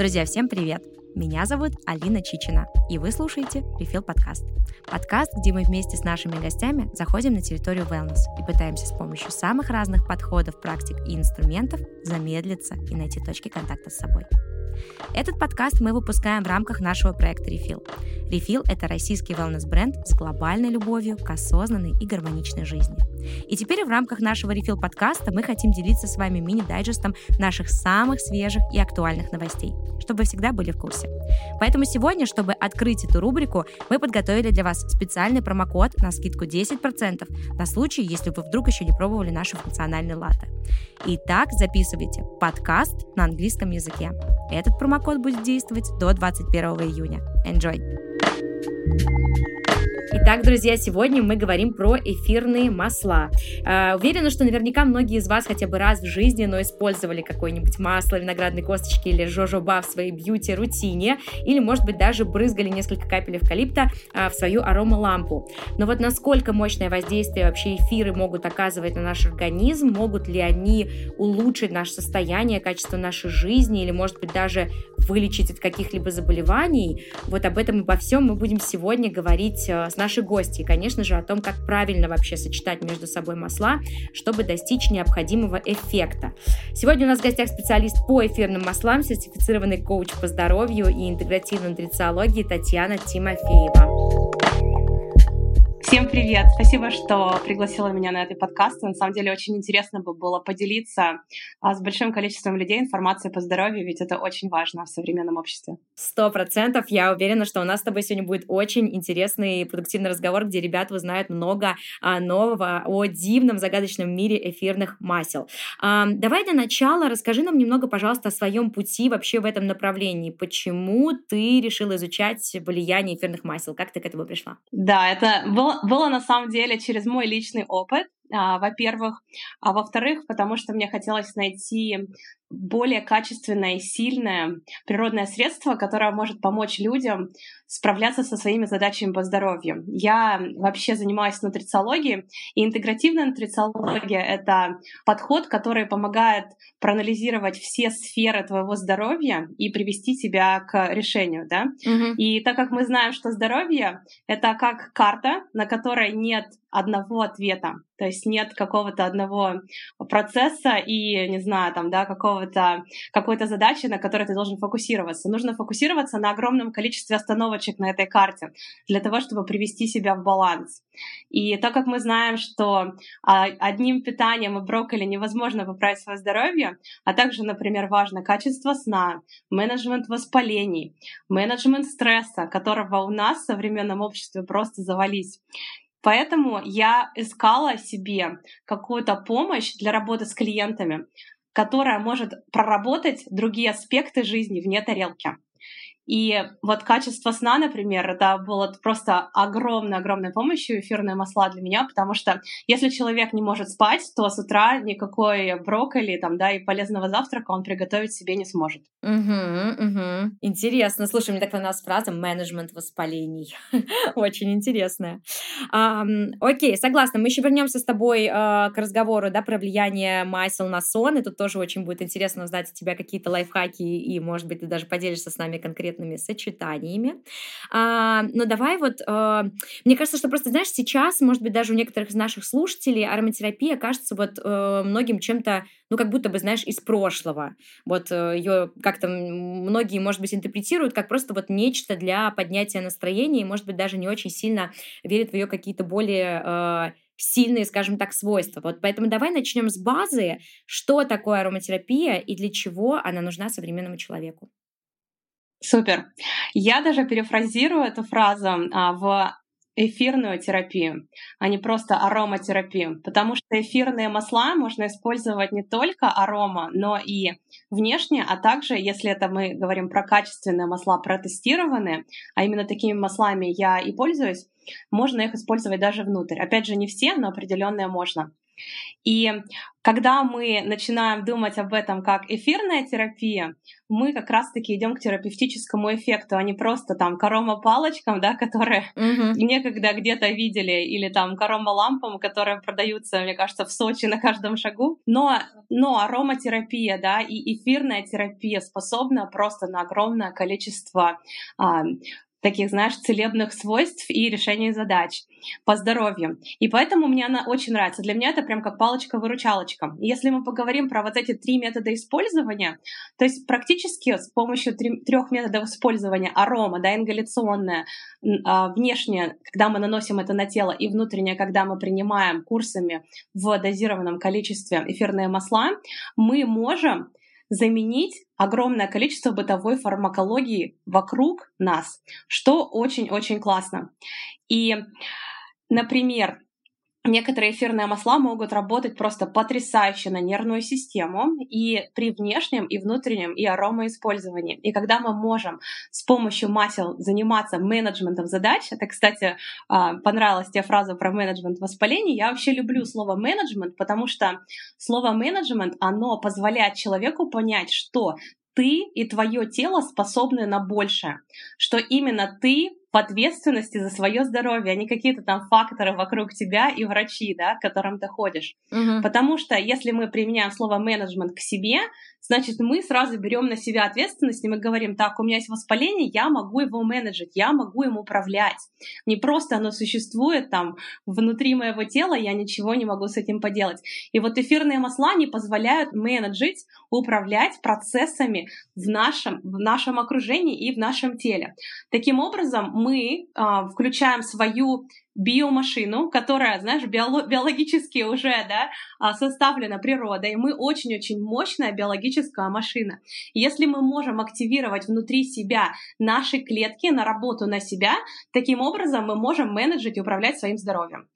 Друзья, всем привет! Меня зовут Алина Чичина, и вы слушаете Refill подкаст. Подкаст, где мы вместе с нашими гостями заходим на территорию wellness и пытаемся с помощью самых разных подходов, практик и инструментов замедлиться и найти точки контакта с собой. Этот подкаст мы выпускаем в рамках нашего проекта Refill. Refill – это российский wellness-бренд с глобальной любовью к осознанной и гармоничной жизни. И теперь в рамках нашего Refill подкаста мы хотим делиться с вами мини-дайджестом наших самых свежих и актуальных новостей, чтобы вы всегда были в курсе. Поэтому сегодня, чтобы открыть эту рубрику, мы подготовили для вас специальный промокод на скидку 10% на случай, если вы вдруг еще не пробовали наши функциональные латы. Итак, записывайте подкаст на английском языке. Этот промокод будет действовать до 21 июня. Enjoy! Итак, друзья, сегодня мы говорим про эфирные масла. Э, уверена, что наверняка многие из вас хотя бы раз в жизни, но использовали какое-нибудь масло виноградной косточки или жожоба в своей бьюти-рутине, или, может быть, даже брызгали несколько капель эвкалипта э, в свою аромалампу. Но вот насколько мощное воздействие вообще эфиры могут оказывать на наш организм, могут ли они улучшить наше состояние, качество нашей жизни, или, может быть, даже вылечить от каких-либо заболеваний, вот об этом и обо всем мы будем сегодня говорить э, с наши гости. И, конечно же, о том, как правильно вообще сочетать между собой масла, чтобы достичь необходимого эффекта. Сегодня у нас в гостях специалист по эфирным маслам, сертифицированный коуч по здоровью и интегративной нутрициологии Татьяна Тимофеева. Всем привет! Спасибо, что пригласила меня на этот подкаст. На самом деле очень интересно бы было поделиться а, с большим количеством людей информацией по здоровью, ведь это очень важно в современном обществе. Сто процентов. Я уверена, что у нас с тобой сегодня будет очень интересный и продуктивный разговор, где ребята узнают много а, нового о дивном, загадочном мире эфирных масел. А, давай для начала расскажи нам немного, пожалуйста, о своем пути вообще в этом направлении. Почему ты решила изучать влияние эфирных масел? Как ты к этому пришла? Да, это было, было на самом деле через мой личный опыт, во-первых, а во-вторых, потому что мне хотелось найти более качественное и сильное природное средство, которое может помочь людям справляться со своими задачами по здоровью. Я вообще занимаюсь нутрициологией, и интегративная нутрициология — это подход, который помогает проанализировать все сферы твоего здоровья и привести тебя к решению, да? Угу. И так как мы знаем, что здоровье — это как карта, на которой нет одного ответа, то есть нет какого-то одного процесса и, не знаю, там, да, какого-то, какой-то задачи, на которой ты должен фокусироваться. Нужно фокусироваться на огромном количестве остановочек на этой карте для того, чтобы привести себя в баланс. И так как мы знаем, что а, одним питанием и брокколи невозможно поправить свое здоровье, а также, например, важно качество сна, менеджмент воспалений, менеджмент стресса, которого у нас в современном обществе просто завались. Поэтому я искала себе какую-то помощь для работы с клиентами, которая может проработать другие аспекты жизни вне тарелки. И вот качество сна, например, это было просто огромной-огромной помощью эфирные масла для меня, потому что если человек не может спать, то с утра никакой брокколи там, да, и полезного завтрака он приготовить себе не сможет. Угу, угу. Интересно. Слушай, мне так понравилась фраза «менеджмент воспалений». Очень интересная. Окей, согласна. Мы еще вернемся с тобой а, к разговору да, про влияние масел на сон, и тут тоже очень будет интересно узнать от тебя какие-то лайфхаки, и, может быть, ты даже поделишься с нами конкретно конкретными сочетаниями. А, но давай вот, а, мне кажется, что просто, знаешь, сейчас, может быть, даже у некоторых из наших слушателей ароматерапия кажется вот а, многим чем-то, ну, как будто бы, знаешь, из прошлого. Вот э, ее как-то многие, может быть, интерпретируют как просто вот нечто для поднятия настроения, и, может быть, даже не очень сильно верят в ее какие-то более э, сильные, скажем так, свойства. Вот поэтому давай начнем с базы, что такое ароматерапия и для чего она нужна современному человеку. Супер. Я даже перефразирую эту фразу а, в эфирную терапию, а не просто ароматерапию, потому что эфирные масла можно использовать не только арома, но и внешне, а также, если это мы говорим про качественные масла, протестированные, а именно такими маслами я и пользуюсь, можно их использовать даже внутрь. Опять же, не все, но определенные можно. И когда мы начинаем думать об этом как эфирная терапия, мы как раз-таки идем к терапевтическому эффекту, а не просто там корома палочкам, да, которые uh-huh. некогда где-то видели, или там корома лампам, которые продаются, мне кажется, в Сочи на каждом шагу. Но, но ароматерапия, да, и эфирная терапия способна просто на огромное количество а, таких, знаешь, целебных свойств и решения задач по здоровью. И поэтому мне она очень нравится. Для меня это прям как палочка-выручалочка. Если мы поговорим про вот эти три метода использования, то есть практически с помощью трех методов использования арома, да, ингаляционная, а, внешняя, когда мы наносим это на тело, и внутренняя, когда мы принимаем курсами в дозированном количестве эфирные масла, мы можем заменить огромное количество бытовой фармакологии вокруг нас, что очень-очень классно. И, например, Некоторые эфирные масла могут работать просто потрясающе на нервную систему и при внешнем, и внутреннем, и аромаиспользовании. И когда мы можем с помощью масел заниматься менеджментом задач, это, кстати, а, понравилась тебе фраза про менеджмент воспалений, я вообще люблю слово менеджмент, потому что слово менеджмент, оно позволяет человеку понять, что ты и твое тело способны на большее, что именно ты в ответственности за свое здоровье, а не какие-то там факторы вокруг тебя и врачи, да, к которым ты ходишь. Угу. Потому что если мы применяем слово менеджмент к себе, значит, мы сразу берем на себя ответственность, и мы говорим, так, у меня есть воспаление, я могу его менеджить, я могу им управлять. Не просто оно существует там внутри моего тела, я ничего не могу с этим поделать. И вот эфирные масла не позволяют менеджить, управлять процессами в нашем, в нашем окружении и в нашем теле. Таким образом, мы а, включаем свою биомашину, которая, знаешь, биоло- биологически уже да, а, составлена природой. Мы очень-очень мощная биологическая машина. Если мы можем активировать внутри себя наши клетки на работу на себя, таким образом мы можем менеджить и управлять своим здоровьем.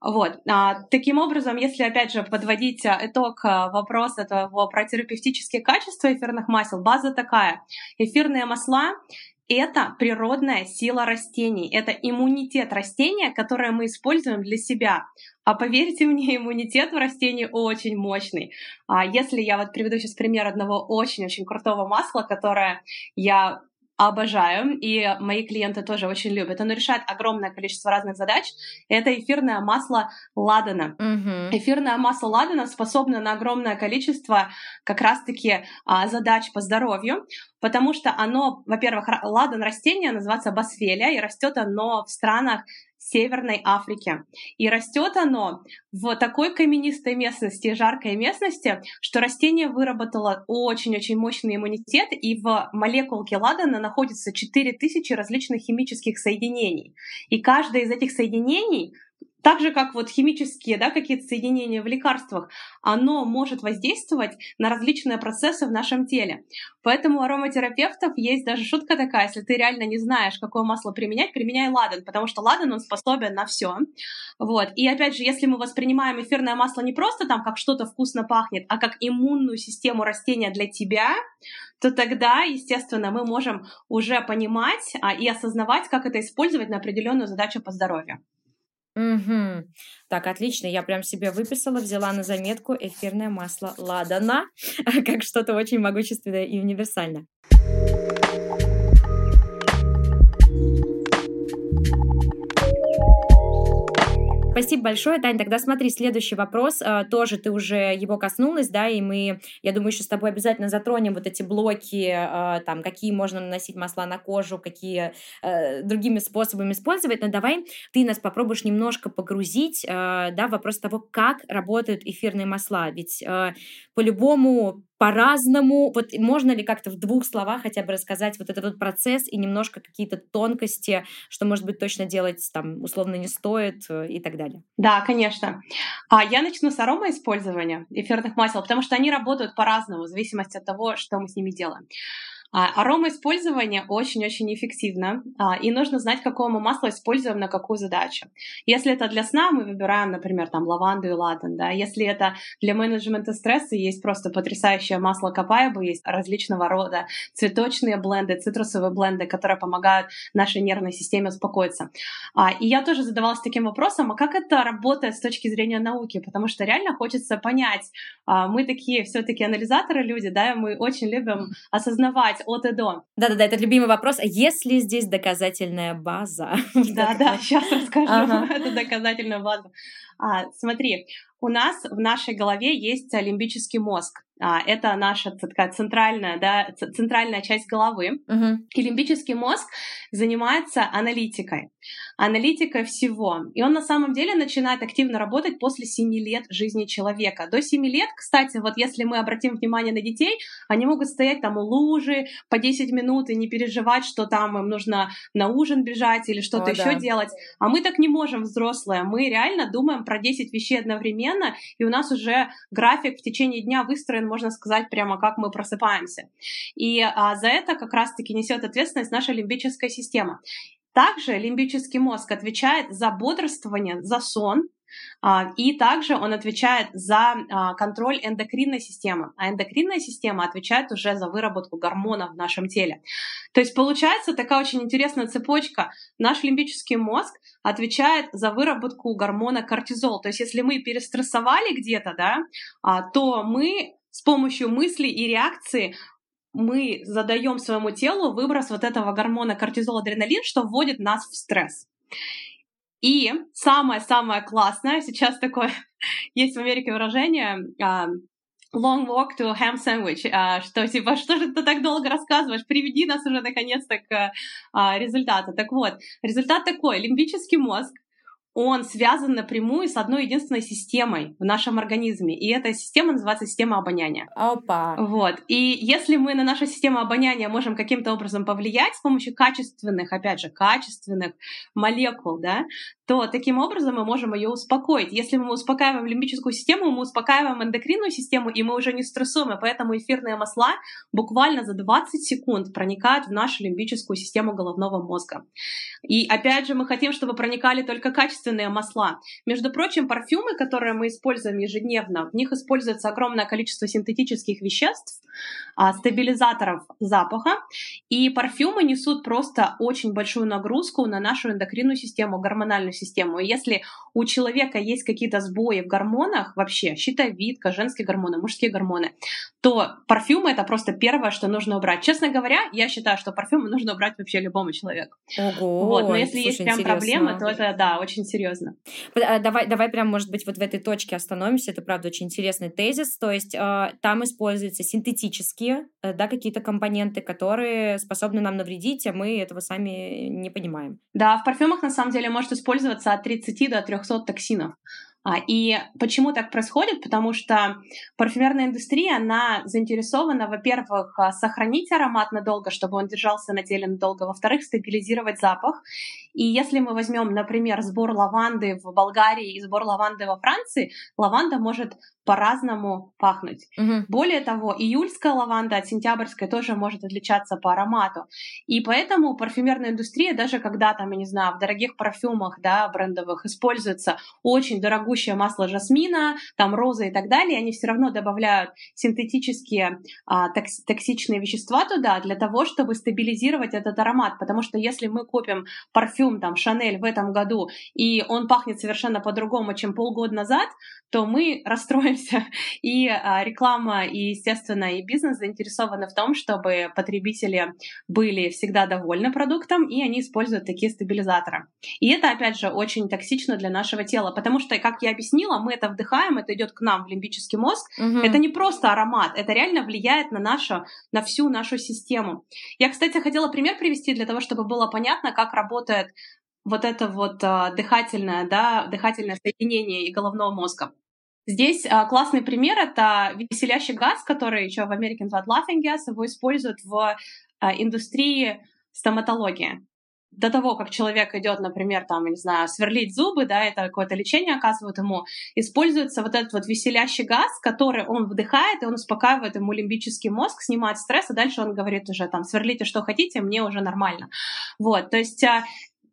Вот. А, таким образом, если, опять же, подводить а, итог а, вопроса этого про терапевтические качества эфирных масел, база такая. Эфирные масла это природная сила растений, это иммунитет растения, которое мы используем для себя. А поверьте мне, иммунитет у растений очень мощный. А если я вот приведу сейчас пример одного очень-очень крутого масла, которое я обожаю, и мои клиенты тоже очень любят. Оно решает огромное количество разных задач. Это эфирное масло ладана. Mm-hmm. Эфирное масло ладана способно на огромное количество как раз-таки а, задач по здоровью, потому что оно, во-первых, ладан растение называется басфелия, и растет оно в странах Северной Африке. И растет оно в такой каменистой местности, жаркой местности, что растение выработало очень-очень мощный иммунитет, и в молекулке ладана находится 4000 различных химических соединений. И каждое из этих соединений так же, как вот химические, да, какие-то соединения в лекарствах, оно может воздействовать на различные процессы в нашем теле. Поэтому у ароматерапевтов есть даже шутка такая, если ты реально не знаешь, какое масло применять, применяй ладан, потому что ладан, он способен на все. Вот. И опять же, если мы воспринимаем эфирное масло не просто там, как что-то вкусно пахнет, а как иммунную систему растения для тебя, то тогда, естественно, мы можем уже понимать а, и осознавать, как это использовать на определенную задачу по здоровью. Угу. Так, отлично. Я прям себе выписала, взяла на заметку эфирное масло ладана, как что-то очень могущественное и универсальное. Спасибо большое, Тань. Тогда смотри, следующий вопрос. А, тоже ты уже его коснулась, да, и мы, я думаю, еще с тобой обязательно затронем вот эти блоки, а, там, какие можно наносить масла на кожу, какие э, другими способами использовать. Но давай ты нас попробуешь немножко погрузить, да, в вопрос того, как работают эфирные масла. Ведь по-любому по-разному. Вот можно ли как-то в двух словах хотя бы рассказать вот этот вот процесс и немножко какие-то тонкости, что, может быть, точно делать там условно не стоит э, и так далее? Да, конечно. А я начну с аромаиспользования эфирных масел, потому что они работают по-разному в зависимости от того, что мы с ними делаем. А, аромаиспользование очень-очень эффективно, а, и нужно знать, какое мы масло используем на какую задачу. Если это для сна, мы выбираем, например, там лаванду и ладан, да. Если это для менеджмента стресса, есть просто потрясающее масло капайбы, есть различного рода цветочные бленды, цитрусовые бленды, которые помогают нашей нервной системе успокоиться. А, и я тоже задавалась таким вопросом, а как это работает с точки зрения науки? Потому что реально хочется понять, мы такие все-таки анализаторы люди, да, мы очень любим осознавать от и до. Да-да-да, это любимый вопрос. А есть ли здесь доказательная база? Да-да, сейчас расскажу. Это доказательная база. А, смотри, у нас в нашей голове есть лимбический мозг. А, это наша такая центральная, да, центральная часть головы. Uh-huh. И лимбический мозг занимается аналитикой. Аналитикой всего. И он на самом деле начинает активно работать после 7 лет жизни человека. До 7 лет, кстати, вот если мы обратим внимание на детей, они могут стоять там у лужи по 10 минут и не переживать, что там им нужно на ужин бежать или что-то еще да. делать. А мы так не можем, взрослые. Мы реально думаем про 10 вещей одновременно, и у нас уже график в течение дня выстроен можно сказать, прямо как мы просыпаемся. И а, за это как раз-таки несет ответственность наша лимбическая система. Также лимбический мозг отвечает за бодрствование, за сон, а, и также он отвечает за а, контроль эндокринной системы, а эндокринная система отвечает уже за выработку гормонов в нашем теле. То есть получается такая очень интересная цепочка. Наш лимбический мозг отвечает за выработку гормона кортизол. То есть если мы перестрессовали где-то, да, а, то мы с помощью мысли и реакции мы задаем своему телу выброс вот этого гормона кортизол, адреналин, что вводит нас в стресс. И самое-самое классное, сейчас такое есть в Америке выражение uh, long walk to ham sandwich, uh, что типа, что же ты так долго рассказываешь, приведи нас уже наконец-то к uh, результату. Так вот, результат такой, лимбический мозг он связан напрямую с одной единственной системой в нашем организме. И эта система называется система обоняния. Опа. Вот. И если мы на нашу систему обоняния можем каким-то образом повлиять с помощью качественных, опять же, качественных молекул, да, то таким образом мы можем ее успокоить. Если мы успокаиваем лимбическую систему, мы успокаиваем эндокринную систему, и мы уже не стрессуем. И поэтому эфирные масла буквально за 20 секунд проникают в нашу лимбическую систему головного мозга. И опять же, мы хотим, чтобы проникали только качественные масла. Между прочим, парфюмы, которые мы используем ежедневно, в них используется огромное количество синтетических веществ, а, стабилизаторов запаха. И парфюмы несут просто очень большую нагрузку на нашу эндокринную систему, гормональную систему. И если у человека есть какие-то сбои в гормонах, вообще щитовидка, женские гормоны, мужские гормоны, то парфюмы это просто первое, что нужно убрать. Честно говоря, я считаю, что парфюмы нужно убрать вообще любому человеку. Ого, вот, но если слушай, есть прям интересно. проблемы, то это да, очень серьезно. А, давай, давай прям, может быть, вот в этой точке остановимся. Это правда очень интересный тезис. То есть э, там используются синтетические, э, да, какие-то компоненты, которые способны нам навредить, а мы этого сами не понимаем. Да, в парфюмах на самом деле может использоваться от 30 до 300 токсинов. А, и почему так происходит? Потому что парфюмерная индустрия, она заинтересована, во-первых, а, сохранить аромат надолго, чтобы он держался на теле надолго, во-вторых, стабилизировать запах. И если мы возьмем, например, сбор лаванды в Болгарии и сбор лаванды во Франции, лаванда может по-разному пахнуть. Угу. Более того, июльская лаванда от сентябрьской тоже может отличаться по аромату. И поэтому парфюмерная индустрия, даже когда там, я не знаю, в дорогих парфюмах, да, брендовых используется очень дорогущее масло жасмина, там розы и так далее, они все равно добавляют синтетические а, токс токсичные вещества туда для того, чтобы стабилизировать этот аромат. Потому что если мы купим парфюм там Шанель в этом году, и он пахнет совершенно по-другому, чем полгода назад, то мы расстроимся. И а, реклама, и, естественно, и бизнес заинтересованы в том, чтобы потребители были всегда довольны продуктом, и они используют такие стабилизаторы. И это, опять же, очень токсично для нашего тела, потому что, как я объяснила, мы это вдыхаем, это идет к нам в лимбический мозг. Угу. Это не просто аромат, это реально влияет на нашу, на всю нашу систему. Я, кстати, хотела пример привести для того, чтобы было понятно, как работает вот это вот а, дыхательное, да, дыхательное соединение и головного мозга. Здесь а, классный пример — это веселящий газ, который еще в Америке называют laughing gas, его используют в а, индустрии стоматологии. до того, как человек идет, например, там, не знаю, сверлить зубы, да, это какое-то лечение оказывают ему, используется вот этот вот веселящий газ, который он вдыхает, и он успокаивает ему лимбический мозг, снимает стресс, и дальше он говорит уже там, сверлите что хотите, мне уже нормально. Вот, то есть а,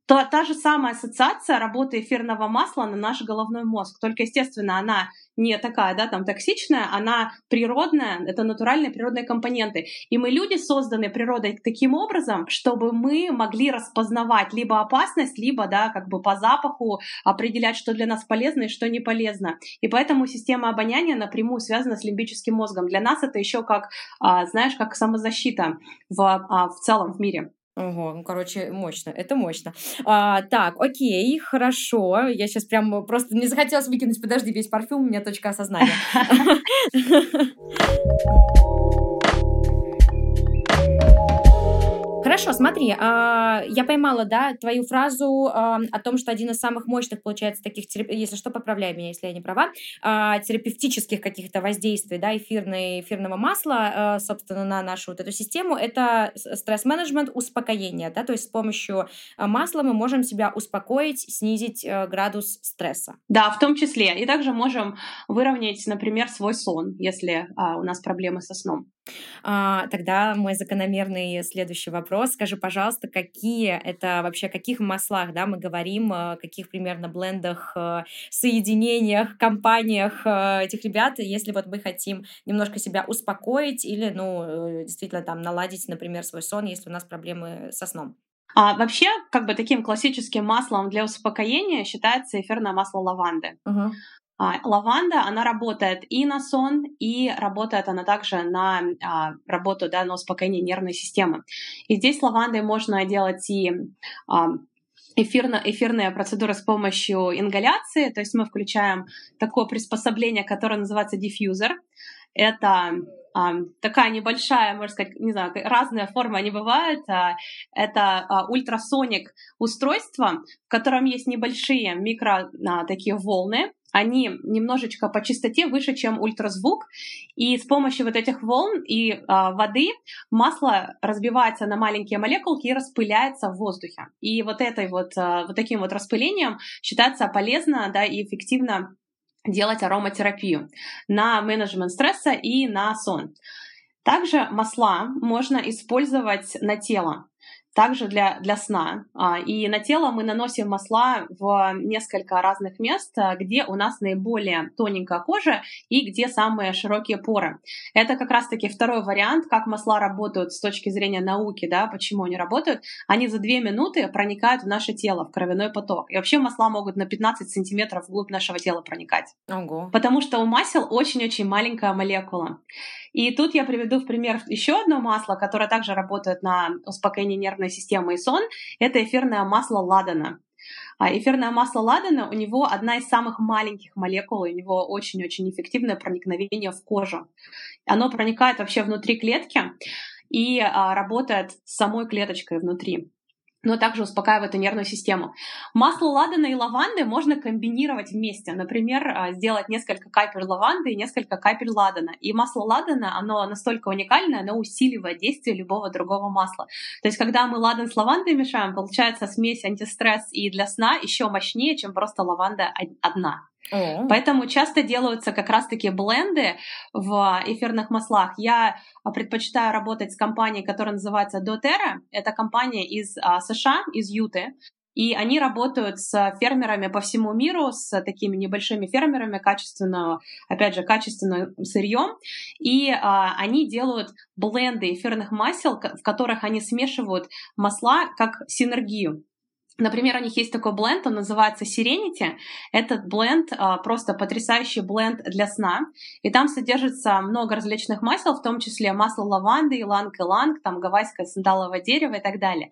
то та же самая ассоциация работы эфирного масла на наш головной мозг. Только, естественно, она не такая, да, там, токсичная, она природная, это натуральные природные компоненты. И мы, люди, созданы природой таким образом, чтобы мы могли распознавать либо опасность, либо, да, как бы по запаху определять, что для нас полезно и что не полезно. И поэтому система обоняния напрямую связана с лимбическим мозгом. Для нас это еще как, а, знаешь, как самозащита в, а, в целом в мире. Ого, ну, короче, мощно, это мощно. А, так, окей, хорошо. Я сейчас прям просто не захотелось выкинуть, подожди, весь парфюм, у меня точка осознания. Хорошо, смотри, а, я поймала, да, твою фразу а, о том, что один из самых мощных, получается, таких, если что, поправляй меня, если я не права, а, терапевтических каких-то воздействий, да, эфирной, эфирного масла, собственно, на нашу вот эту систему, это стресс-менеджмент, успокоение, да, то есть с помощью масла мы можем себя успокоить, снизить градус стресса. Да, в том числе. И также можем выровнять, например, свой сон, если у нас проблемы со сном. Тогда мой закономерный следующий вопрос. Скажи, пожалуйста, какие это вообще, о каких маслах да, мы говорим, о каких примерно блендах, э, соединениях, компаниях э, этих ребят, если вот мы хотим немножко себя успокоить или, ну, э, действительно там наладить, например, свой сон, если у нас проблемы со сном? А вообще, как бы таким классическим маслом для успокоения считается эфирное масло лаванды. Uh-huh. А, лаванда, она работает и на сон, и работает она также на а, работу, да, на успокоение нервной системы. И здесь лавандой можно делать и а, эфирно, эфирные процедуры с помощью ингаляции, то есть мы включаем такое приспособление, которое называется диффьюзер. Это а, такая небольшая, можно сказать, не знаю, разные формы они бывают. А, это ультрасоник устройство, в котором есть небольшие микро такие волны, они немножечко по частоте выше, чем ультразвук, и с помощью вот этих волн и э, воды масло разбивается на маленькие молекулки и распыляется в воздухе. И вот этой вот, э, вот таким вот распылением считается полезно да, и эффективно делать ароматерапию на менеджмент стресса и на сон. Также масла можно использовать на тело также для, для сна. А, и на тело мы наносим масла в несколько разных мест, а, где у нас наиболее тоненькая кожа и где самые широкие поры. Это как раз-таки второй вариант, как масла работают с точки зрения науки, да, почему они работают. Они за две минуты проникают в наше тело, в кровяной поток. И вообще масла могут на 15 сантиметров вглубь нашего тела проникать. Ого. Потому что у масел очень-очень маленькая молекула. И тут я приведу в пример еще одно масло, которое также работает на успокоение нервной системы и сон. Это эфирное масло ладана. А эфирное масло ладана, у него одна из самых маленьких молекул, у него очень-очень эффективное проникновение в кожу. Оно проникает вообще внутри клетки и а, работает с самой клеточкой внутри но также успокаивает и нервную систему. Масло ладана и лаванды можно комбинировать вместе. Например, а, сделать несколько капель лаванды и несколько капель ладана. И масло ладана, оно настолько уникальное, оно усиливает действие любого другого масла. То есть, когда мы ладан с лавандой мешаем, получается смесь антистресс и для сна еще мощнее, чем просто лаванда одна. Mm. Поэтому часто делаются как раз-таки бленды в эфирных маслах. Я а, предпочитаю работать с компанией, которая называется doTERRA. Это компания из а, США, из Юты. И они работают с фермерами по всему миру, с такими небольшими фермерами качественного, опять же, качественным сырьем. И а, они делают бленды эфирных масел, в которых они смешивают масла как синергию. Например, у них есть такой бленд, он называется Serenity. Этот бленд а, просто потрясающий бленд для сна. И там содержится много различных масел, в том числе масло лаванды, иланг-иланг, там гавайское сандаловое дерево и так далее.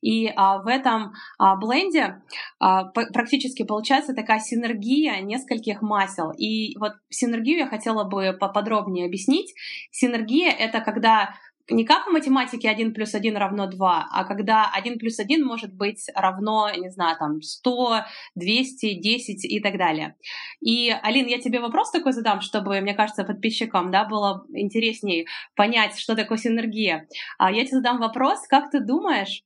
И а, в этом а, бленде а, практически получается такая синергия нескольких масел. И вот синергию я хотела бы поподробнее объяснить. Синергия — это когда не как в математике 1 плюс 1 равно 2, а когда 1 плюс 1 может быть равно, не знаю, там 100, 200, 10 и так далее. И, Алин, я тебе вопрос такой задам, чтобы, мне кажется, подписчикам да, было интереснее понять, что такое синергия. А я тебе задам вопрос, как ты думаешь,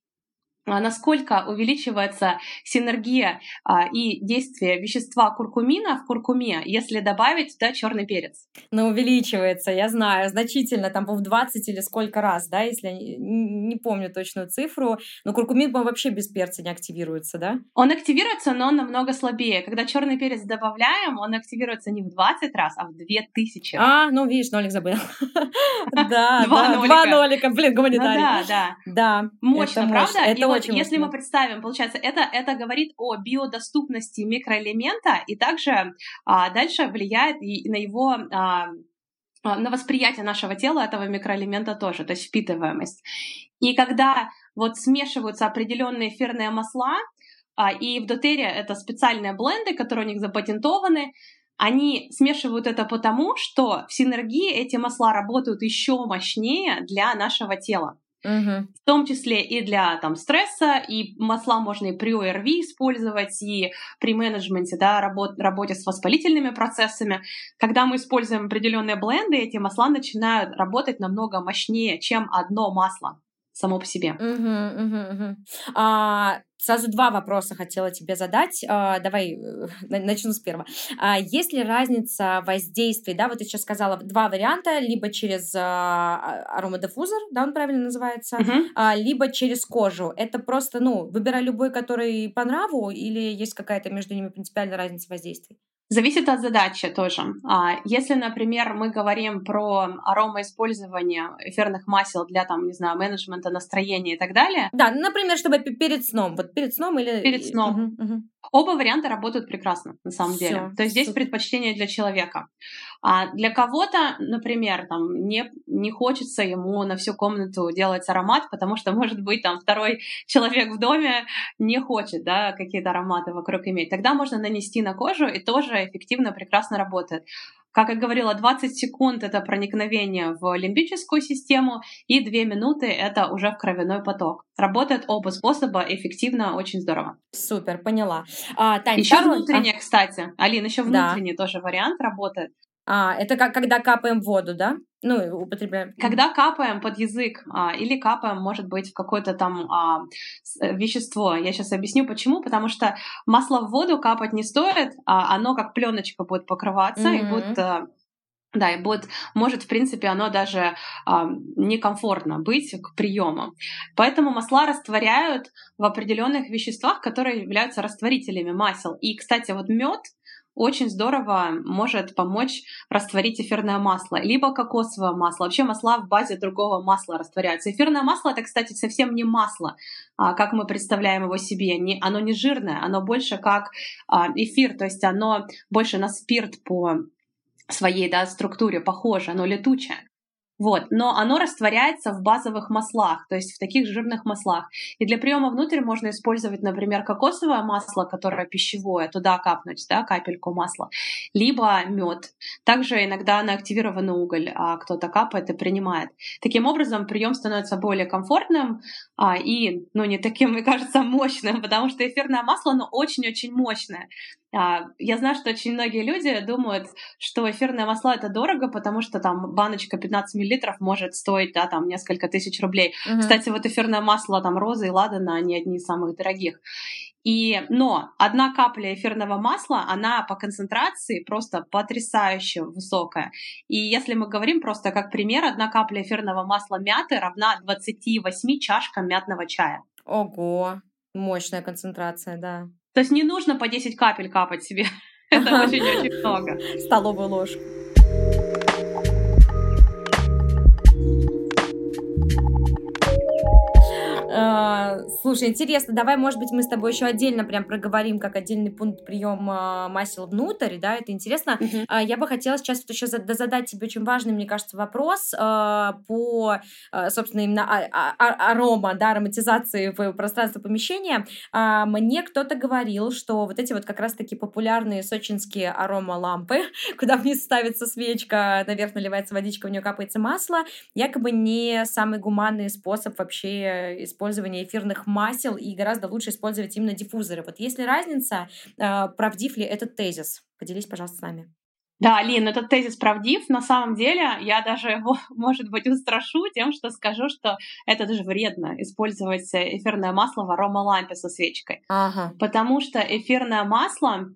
насколько увеличивается синергия а, и действие вещества куркумина в куркуме, если добавить туда черный перец. Ну, увеличивается, я знаю, значительно, там в 20 или сколько раз, да, если не, не помню точную цифру. Но куркумин вообще без перца не активируется, да? Он активируется, но он намного слабее. Когда черный перец добавляем, он активируется не в 20 раз, а в 2000 раз. А, ну видишь, нолик забыл. Да, два нолика, блин, гуманитарий. Да, да. Да. Мощно, правда? Это очень если мы представим, получается, это, это говорит о биодоступности микроэлемента и также а, дальше влияет и на его а, а, на восприятие нашего тела этого микроэлемента тоже, то есть впитываемость. И когда вот смешиваются определенные эфирные масла, а, и в дотере это специальные бленды, которые у них запатентованы, они смешивают это потому, что в синергии эти масла работают еще мощнее для нашего тела. Угу. В том числе и для там, стресса, и масла можно и при ОРВИ использовать, и при менеджменте, да, работ, работе с воспалительными процессами. Когда мы используем определенные бленды, эти масла начинают работать намного мощнее, чем одно масло само по себе. Угу, угу, угу. А, Сразу два вопроса хотела тебе задать. А, давай э, начну с первого. А, есть ли разница воздействий? Да, вот ты сейчас сказала два варианта, либо через а, аромадиффузор, да, он правильно называется, uh-huh. либо через кожу. Это просто, ну, выбирай любой, который по нраву, или есть какая-то между ними принципиальная разница воздействий? Зависит от задачи тоже. Если, например, мы говорим про аромаиспользование эфирных масел для, там, не знаю, менеджмента настроения и так далее. Да, например, чтобы перед сном. Вот перед сном или... Перед сном. Угу, угу. Оба варианта работают прекрасно, на самом Всё, деле. То есть здесь супер. предпочтение для человека. А для кого-то, например, там не, не хочется ему на всю комнату делать аромат, потому что, может быть, там второй человек в доме не хочет да, какие-то ароматы вокруг иметь. Тогда можно нанести на кожу, и тоже эффективно, прекрасно работает. Как я говорила, 20 секунд — это проникновение в лимбическую систему, и 2 минуты — это уже в кровяной поток. Работают оба способа эффективно, очень здорово. Супер, поняла. А, Тань, еще второй... внутренне, а... кстати. Алина, еще внутренний да. тоже вариант работает. А, это как когда капаем воду, да? Ну, употребляем. Когда капаем под язык а, или капаем, может быть, в какое-то там а, э, вещество. Я сейчас объясню, почему. Потому что масло в воду капать не стоит, а оно как пленочка будет покрываться mm-hmm. и будет а, да, и будет, может, в принципе, оно даже а, некомфортно быть к приему. Поэтому масла растворяют в определенных веществах, которые являются растворителями масел. И, кстати, вот мед очень здорово может помочь растворить эфирное масло, либо кокосовое масло. Вообще масла в базе другого масла растворяются. Эфирное масло это, кстати, совсем не масло, а, как мы представляем его себе. оно не жирное, оно больше как а, эфир, то есть оно больше на спирт по своей да, структуре похоже, оно летучее. Вот. Но оно растворяется в базовых маслах, то есть в таких жирных маслах. И для приема внутрь можно использовать, например, кокосовое масло, которое пищевое, туда капнуть, да, капельку масла, либо мед. Также иногда на активированный уголь а, кто-то капает и принимает. Таким образом, прием становится более комфортным а, и, ну, не таким, мне кажется, мощным, потому что эфирное масло, оно очень-очень мощное. А, я знаю, что очень многие люди думают, что эфирное масло это дорого, потому что там баночка 15 миллилитров может стоить, да, там несколько тысяч рублей. Uh-huh. Кстати, вот эфирное масло там Розы и Ладана, они одни из самых дорогих. И, но одна капля эфирного масла, она по концентрации просто потрясающе высокая. И если мы говорим просто как пример, одна капля эфирного масла мяты равна 28 чашкам мятного чая. Ого, мощная концентрация, да. То есть не нужно по 10 капель капать себе. Это очень-очень много. Столовую ложку. Слушай, интересно, давай, может быть, мы с тобой еще отдельно прям проговорим, как отдельный пункт приема масел внутрь, да, это интересно. Uh-huh. Я бы хотела сейчас вот еще задать тебе очень важный, мне кажется, вопрос а, по, собственно, именно арома, да, ароматизации в пространстве помещения. Мне кто-то говорил, что вот эти вот как раз-таки популярные сочинские арома-лампы, куда вниз ставится свечка, наверх наливается водичка, в нее капается масло, якобы не самый гуманный способ вообще использования эфирных масел и гораздо лучше использовать именно диффузоры. Вот есть ли разница, а, правдив ли этот тезис? Поделись, пожалуйста, с нами. Да, Лин, этот тезис правдив. На самом деле, я даже его, может быть, устрашу тем, что скажу, что это даже вредно использовать эфирное масло в аромалампе со свечкой. Ага. Потому что эфирное масло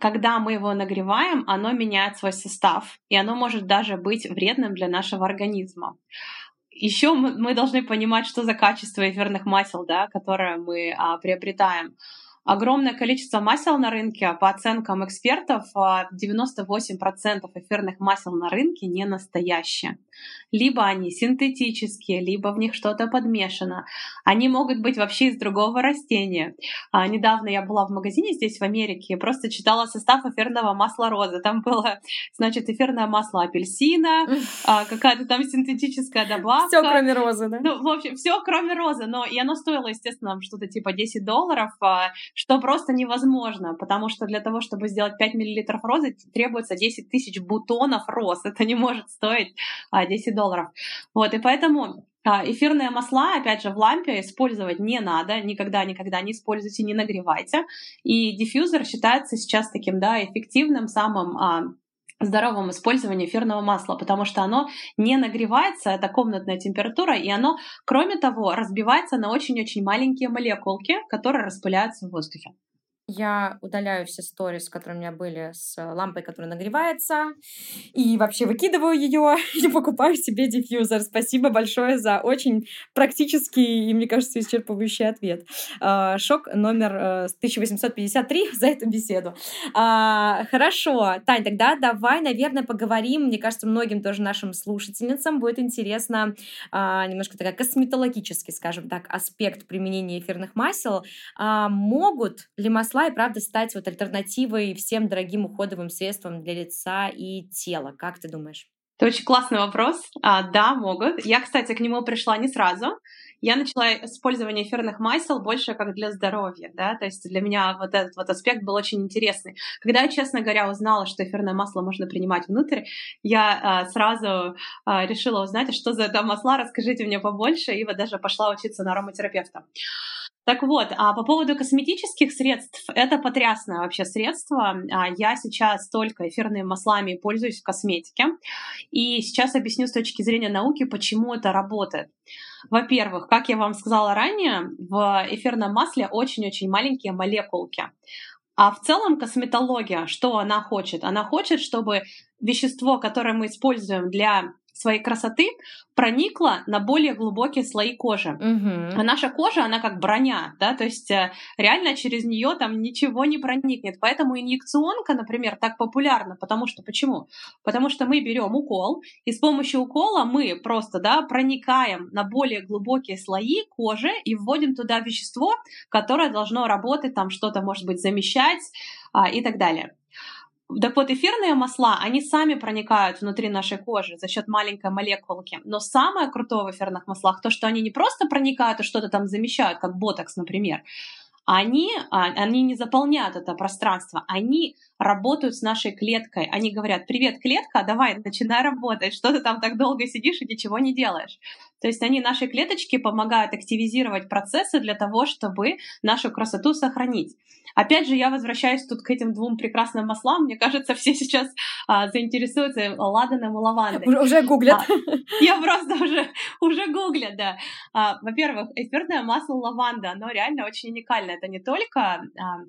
когда мы его нагреваем, оно меняет свой состав, и оно может даже быть вредным для нашего организма. Еще мы должны понимать, что за качество эфирных масел, да, которое мы а, приобретаем огромное количество масел на рынке. По оценкам экспертов, 98% эфирных масел на рынке не настоящие. Либо они синтетические, либо в них что-то подмешано. Они могут быть вообще из другого растения. А, недавно я была в магазине здесь, в Америке, и просто читала состав эфирного масла розы. Там было, значит, эфирное масло апельсина, а, какая-то там синтетическая добавка. Все кроме розы, да? Ну, в общем, все кроме розы. Но и оно стоило, естественно, что-то типа 10 долларов, а, что просто невозможно, потому что для того, чтобы сделать 5 мл розы, требуется 10 тысяч бутонов роз. Это не может стоить 10 долларов. Вот, и поэтому а, Эфирные масла, опять же, в лампе использовать не надо, никогда-никогда не используйте, не нагревайте. И диффьюзер считается сейчас таким, да, эффективным, самым здоровым использованием эфирного масла, потому что оно не нагревается, это комнатная температура, и оно, кроме того, разбивается на очень-очень маленькие молекулки, которые распыляются в воздухе. Я удаляю все сторис, которые у меня были с лампой, которая нагревается, и вообще выкидываю ее и покупаю себе диффьюзер. Спасибо большое за очень практический и, мне кажется, исчерпывающий ответ. А, шок номер 1853 э, за эту беседу. А, хорошо, Тань, тогда давай, наверное, поговорим. Мне кажется, многим тоже нашим слушательницам будет интересно а, немножко такая косметологический, скажем так, аспект применения эфирных масел. Могут ли масла и правда стать вот альтернативой всем дорогим уходовым средствам для лица и тела? Как ты думаешь? Это очень классный вопрос. А, да, могут. Я, кстати, к нему пришла не сразу. Я начала использование эфирных масел больше как для здоровья, да, то есть для меня вот этот вот аспект был очень интересный. Когда я, честно говоря, узнала, что эфирное масло можно принимать внутрь, я а, сразу а, решила узнать, что за это масла, расскажите мне побольше, и вот даже пошла учиться на ароматерапевта. Так вот, а по поводу косметических средств, это потрясное вообще средство. А, я сейчас только эфирными маслами пользуюсь в косметике. И сейчас объясню с точки зрения науки, почему это работает. Во-первых, как я вам сказала ранее, в эфирном масле очень-очень маленькие молекулки. А в целом косметология, что она хочет? Она хочет, чтобы вещество, которое мы используем для своей красоты проникла на более глубокие слои кожи. Угу. А наша кожа, она как броня, да, то есть э, реально через нее там ничего не проникнет. Поэтому инъекционка, например, так популярна, потому что почему? Потому что мы берем укол, и с помощью укола мы просто, да, проникаем на более глубокие слои кожи и вводим туда вещество, которое должно работать, там что-то, может быть, замещать а, и так далее. Так вот, эфирные масла, они сами проникают внутри нашей кожи за счет маленькой молекулки. Но самое крутое в эфирных маслах то, что они не просто проникают и что-то там замещают, как ботокс, например, они, а, они не заполняют это пространство, они работают с нашей клеткой. Они говорят, привет, клетка, давай, начинай работать, что ты там так долго сидишь и ничего не делаешь. То есть они нашей клеточке помогают активизировать процессы для того, чтобы нашу красоту сохранить. Опять же, я возвращаюсь тут к этим двум прекрасным маслам. Мне кажется, все сейчас а, заинтересуются ладаном и лавандой. Уже, уже гуглят. А, я просто уже, уже гуглят, да. А, во-первых, эфирное масло лаванда, оно реально очень уникальное. Это не только а,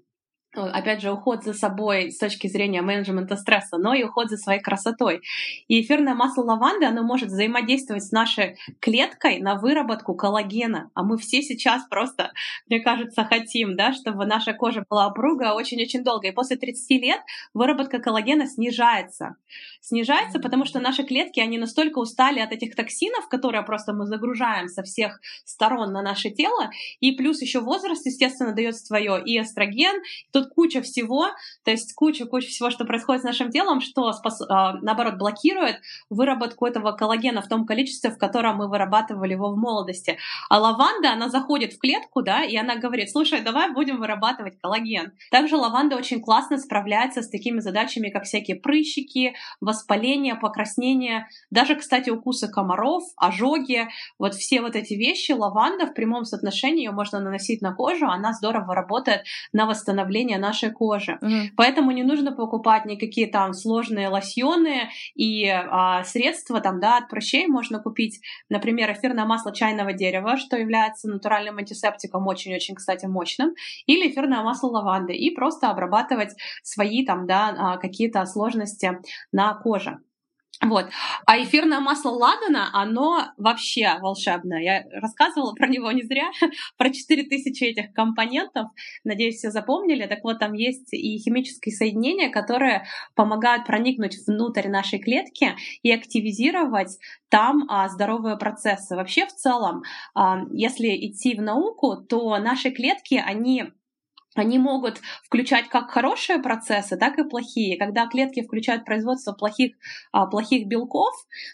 опять же, уход за собой с точки зрения менеджмента стресса, но и уход за своей красотой. И эфирное масло лаванды, оно может взаимодействовать с нашей клеткой на выработку коллагена. А мы все сейчас просто, мне кажется, хотим, да, чтобы наша кожа была упругая очень-очень долго. И после 30 лет выработка коллагена снижается. Снижается, потому что наши клетки, они настолько устали от этих токсинов, которые просто мы загружаем со всех сторон на наше тело. И плюс еще возраст, естественно, дает свое и эстроген, тут куча всего, то есть куча-куча всего, что происходит с нашим телом, что, спас, а, наоборот, блокирует выработку этого коллагена в том количестве, в котором мы вырабатывали его в молодости. А лаванда, она заходит в клетку, да, и она говорит, слушай, давай будем вырабатывать коллаген. Также лаванда очень классно справляется с такими задачами, как всякие прыщики, воспаление, покраснение, даже, кстати, укусы комаров, ожоги, вот все вот эти вещи, лаванда в прямом соотношении ее можно наносить на кожу, она здорово работает на восстановление восстановления нашей кожи. Угу. Поэтому не нужно покупать никакие там сложные лосьоны и а, средства там, да, от прыщей можно купить, например, эфирное масло чайного дерева, что является натуральным антисептиком, очень-очень, кстати, мощным, или эфирное масло лаванды, и просто обрабатывать свои там, да, а, какие-то сложности на коже. Вот. А эфирное масло ладана, оно вообще волшебное. Я рассказывала про него не зря, про 4000 этих компонентов. Надеюсь, все запомнили. Так вот, там есть и химические соединения, которые помогают проникнуть внутрь нашей клетки и активизировать там а, здоровые процессы. Вообще, в целом, а, если идти в науку, то наши клетки, они они могут включать как хорошие процессы, так и плохие. Когда клетки включают производство плохих, а, плохих белков,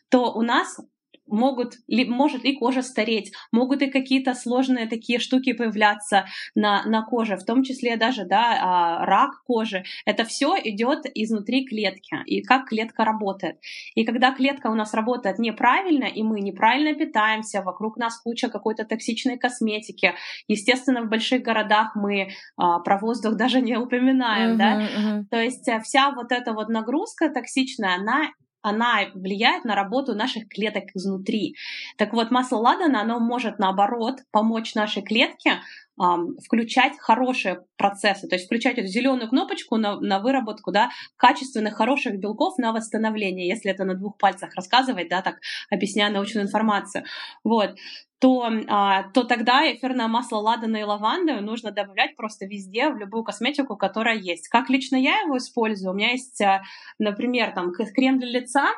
то у нас могут, может и кожа стареть, могут и какие-то сложные такие штуки появляться на, на коже, в том числе даже да, а, рак кожи. Это все идет изнутри клетки и как клетка работает. И когда клетка у нас работает неправильно, и мы неправильно питаемся, вокруг нас куча какой-то токсичной косметики, естественно, в больших городах мы а, про воздух даже не упоминаем, uh-huh, да, uh-huh. то есть э, вся вот эта вот нагрузка токсичная, она она влияет на работу наших клеток изнутри. Так вот, масло ладана, оно может, наоборот, помочь нашей клетке включать хорошие процессы, то есть включать эту зеленую кнопочку на, на выработку да, качественных, хороших белков на восстановление, если это на двух пальцах рассказывать, да, так объясняя научную информацию. Вот то, а, то тогда эфирное масло ладана и лаванды нужно добавлять просто везде, в любую косметику, которая есть. Как лично я его использую? У меня есть, а, например, там крем для лица,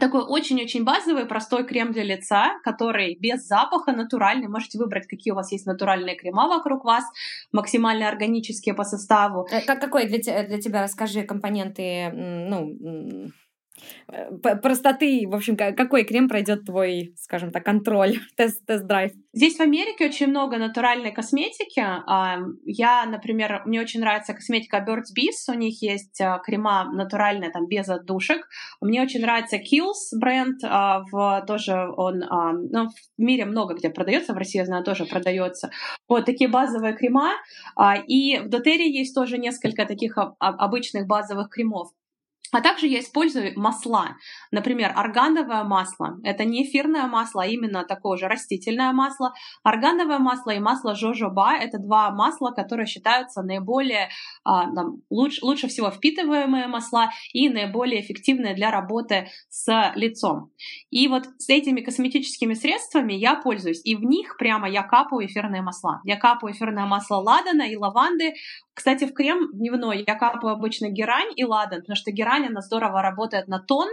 такой очень-очень базовый, простой крем для лица, который без запаха, натуральный. Можете выбрать, какие у вас есть натуральные крема вокруг вас, максимально органические по составу. Э, как, какой для, для тебя, расскажи, компоненты, ну, Э, простоты, в общем, какой крем пройдет твой, скажем так, контроль, тест, тест-драйв? Здесь в Америке очень много натуральной косметики. Я, например, мне очень нравится косметика Birds Bees, у них есть а, крема натуральные, там, без отдушек. Мне очень нравится Kills бренд, а, в, тоже он, ну, в мире много где продается, в России, я знаю, тоже продается. Вот такие базовые крема. А, и в Дотере есть тоже несколько таких обычных базовых кремов. А также я использую масла. Например, органовое масло. Это не эфирное масло, а именно такое же растительное масло. Органовое масло и масло жожоба – это два масла, которые считаются наиболее, а, там, лучше, лучше всего впитываемые масла и наиболее эффективные для работы с лицом. И вот с этими косметическими средствами я пользуюсь. И в них прямо я капаю эфирные масла. Я капаю эфирное масло ладана и лаванды. Кстати, в крем дневной я капаю обычно герань и ладан, потому что герань, она здорово работает на тон,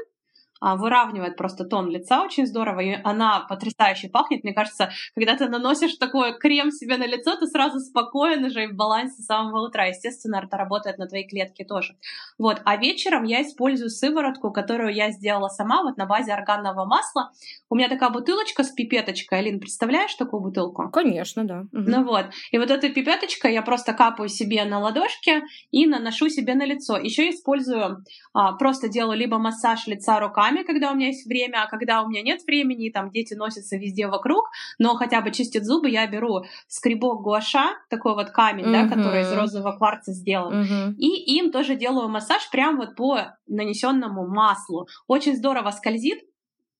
выравнивает просто тон лица очень здорово, и она потрясающе пахнет. Мне кажется, когда ты наносишь такой крем себе на лицо, ты сразу спокоен уже и в балансе с самого утра. Естественно, это работает на твоей клетке тоже. Вот. А вечером я использую сыворотку, которую я сделала сама, вот на базе органного масла. У меня такая бутылочка с пипеточкой. Алин, представляешь такую бутылку? Конечно, да. Угу. Ну вот. И вот эта пипеточка я просто капаю себе на ладошки и наношу себе на лицо. Еще использую, а, просто делаю либо массаж лица руками, руками, когда у меня есть время, а когда у меня нет времени, там дети носятся везде вокруг, но хотя бы чистят зубы, я беру скребок гуаша, такой вот камень, uh-huh. да, который из розового кварца сделан, uh-huh. и им тоже делаю массаж прям вот по нанесенному маслу. Очень здорово скользит,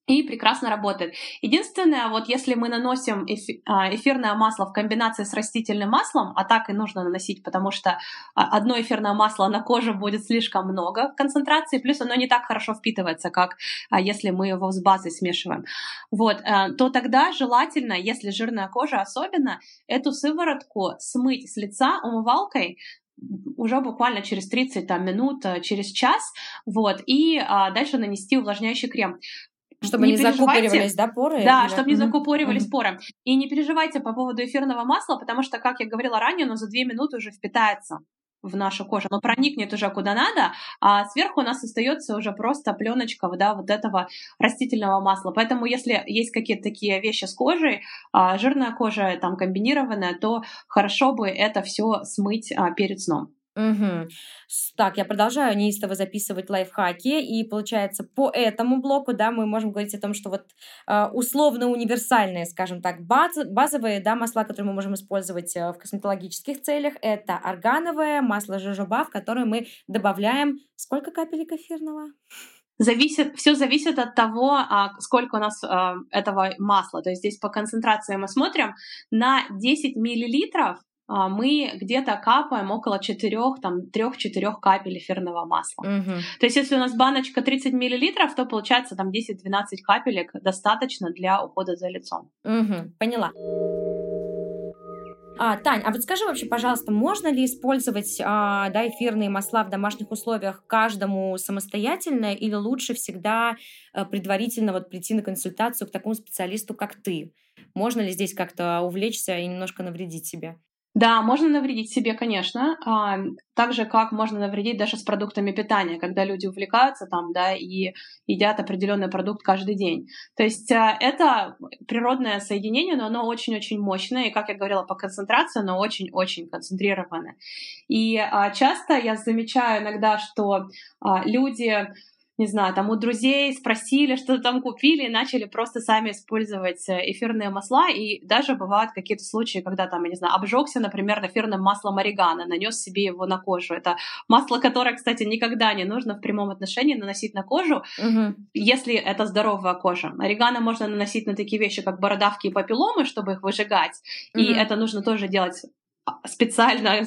и прекрасно работает. Единственное, вот если мы наносим а, эфирное масло в комбинации с растительным маслом, а так и нужно наносить, потому что а, одно эфирное масло на коже будет слишком много в концентрации, плюс оно не так хорошо впитывается, как а, если мы его с базой смешиваем. Вот, то тогда желательно, если жирная кожа особенно, эту сыворотку смыть с лица умывалкой, уже буквально через 30 там, минут, через час, вот, и а, дальше нанести увлажняющий крем. Чтобы не, не закупоривались, да, поры? Да, или... чтобы не закупоривались mm-hmm. поры. И не переживайте по поводу эфирного масла, потому что, как я говорила ранее, оно за две минуты уже впитается в нашу кожу, оно проникнет уже куда надо, а сверху у нас остается уже просто пленочка да, вот этого растительного масла. Поэтому если есть какие-то такие вещи с кожей, а, жирная кожа там комбинированная, то хорошо бы это все смыть а, перед сном. Угу. Так, я продолжаю неистово записывать лайфхаки, и получается по этому блоку, да, мы можем говорить о том, что вот э, условно универсальные, скажем так, баз, базовые, да, масла, которые мы можем использовать э, в косметологических целях, это органовое масло жожоба, в которое мы добавляем сколько капелек эфирного? Зависит, все зависит от того, а, сколько у нас а, этого масла. То есть здесь по концентрации мы смотрим на 10 миллилитров мы где-то капаем около 4, там, 3-4 капель эфирного масла. Угу. То есть если у нас баночка 30 миллилитров, то получается там 10-12 капелек достаточно для ухода за лицом. Угу, поняла. А, Тань, а вот скажи вообще, пожалуйста, можно ли использовать а, да, эфирные масла в домашних условиях каждому самостоятельно или лучше всегда а, предварительно вот прийти на консультацию к такому специалисту, как ты? Можно ли здесь как-то увлечься и немножко навредить себе? Да, можно навредить себе, конечно, а, так же, как можно навредить даже с продуктами питания, когда люди увлекаются там, да, и едят определенный продукт каждый день. То есть а, это природное соединение, но оно очень-очень мощное, и, как я говорила, по концентрации оно очень-очень концентрированное. И а, часто я замечаю иногда, что люди не знаю, там у друзей спросили, что там купили, и начали просто сами использовать э, эфирные масла. И даже бывают какие-то случаи, когда там, я не знаю, обжегся, например, эфирным маслом орегано, нанес себе его на кожу. Это масло, которое, кстати, никогда не нужно в прямом отношении наносить на кожу, угу. если это здоровая кожа. Орегано можно наносить на такие вещи, как бородавки и папилломы, чтобы их выжигать. Угу. И это нужно тоже делать специально,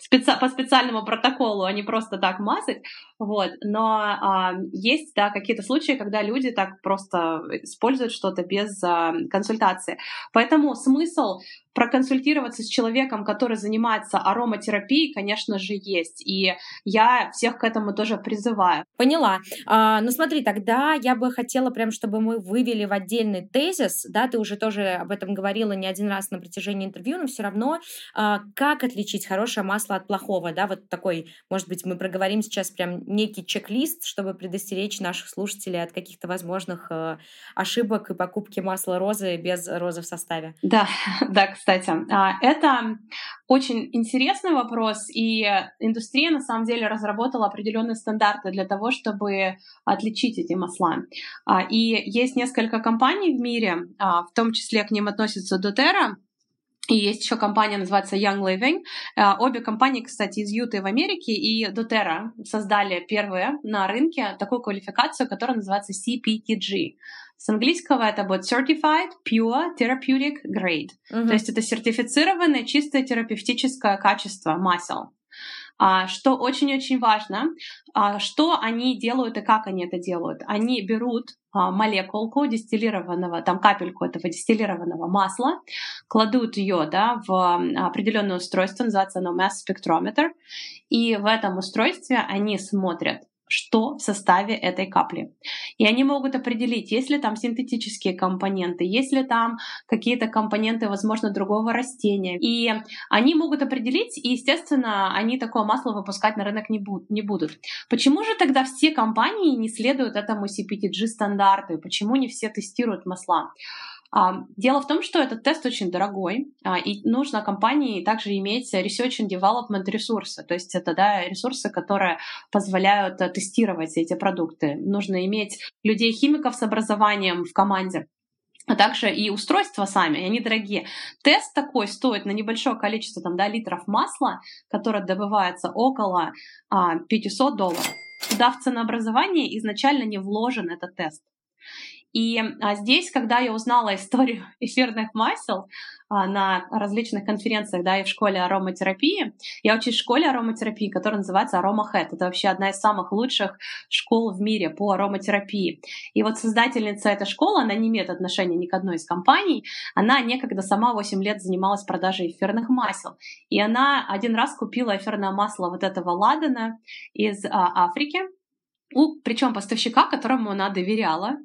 специ, по специальному протоколу, а не просто так мазать. Вот. Но а, есть да, какие-то случаи, когда люди так просто используют что-то без а, консультации. Поэтому смысл проконсультироваться с человеком, который занимается ароматерапией, конечно же, есть. И я всех к этому тоже призываю. Поняла. А, ну смотри, тогда я бы хотела прям, чтобы мы вывели в отдельный тезис, да, ты уже тоже об этом говорила не один раз на протяжении интервью, но все равно, а, как отличить хорошее масло от плохого, да, вот такой, может быть, мы проговорим сейчас прям некий чек-лист, чтобы предостеречь наших слушателей от каких-то возможных а, ошибок и покупки масла розы без розы в составе. Да, да, кстати. А, это очень интересный вопрос, и индустрия на самом деле разработала определенные стандарты для того, чтобы отличить эти масла. А, и есть несколько компаний в мире, а, в том числе к ним относится doTERRA, и есть еще компания, называется Young Living. Обе компании, кстати, из Юты в Америке и doTERRA создали первые на рынке такую квалификацию, которая называется CPTG. С английского это будет Certified Pure Therapeutic Grade. Uh-huh. То есть это сертифицированное чистое терапевтическое качество масел. А, что очень-очень важно, а, что они делают и как они это делают. Они берут а, молекулку дистиллированного, там капельку этого дистиллированного масла, кладут ее да, в определенное устройство, называется оно mass spectrometer, и в этом устройстве они смотрят, что в составе этой капли. И они могут определить, есть ли там синтетические компоненты, есть ли там какие-то компоненты, возможно, другого растения. И они могут определить, и, естественно, они такое масло выпускать на рынок не, будут. не будут. Почему же тогда все компании не следуют этому CPTG стандарту? Почему не все тестируют масла? Дело в том, что этот тест очень дорогой, а, и нужно компании также иметь research and development ресурсы, то есть это да, ресурсы, которые позволяют э, тестировать эти продукты. Нужно иметь людей-химиков с образованием в команде, а также и устройства сами, они дорогие. Тест такой стоит на небольшое количество там, да, литров масла, которое добывается около а, 500 долларов. Туда в ценообразование изначально не вложен этот тест. И а, здесь, когда я узнала историю эфирных масел а, на различных конференциях, да, и в школе ароматерапии, я учусь в школе ароматерапии, которая называется AromaHead. Это вообще одна из самых лучших школ в мире по ароматерапии. И вот создательница этой школы, она не имеет отношения ни к одной из компаний, она некогда сама 8 лет занималась продажей эфирных масел. И она один раз купила эфирное масло вот этого ладана из а, Африки, у, причем поставщика, которому она доверяла.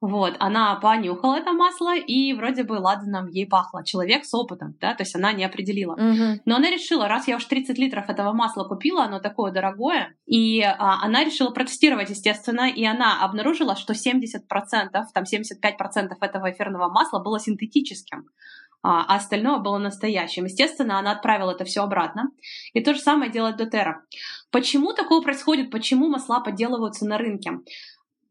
Вот, она понюхала это масло, и вроде бы ладаном ей пахло. Человек с опытом, да, то есть она не определила. Угу. Но она решила, раз я уж 30 литров этого масла купила, оно такое дорогое, и а, она решила протестировать, естественно, и она обнаружила, что 70%, там 75% этого эфирного масла было синтетическим. А, а остальное было настоящим. Естественно, она отправила это все обратно. И то же самое делает Дотера. Почему такое происходит? Почему масла подделываются на рынке?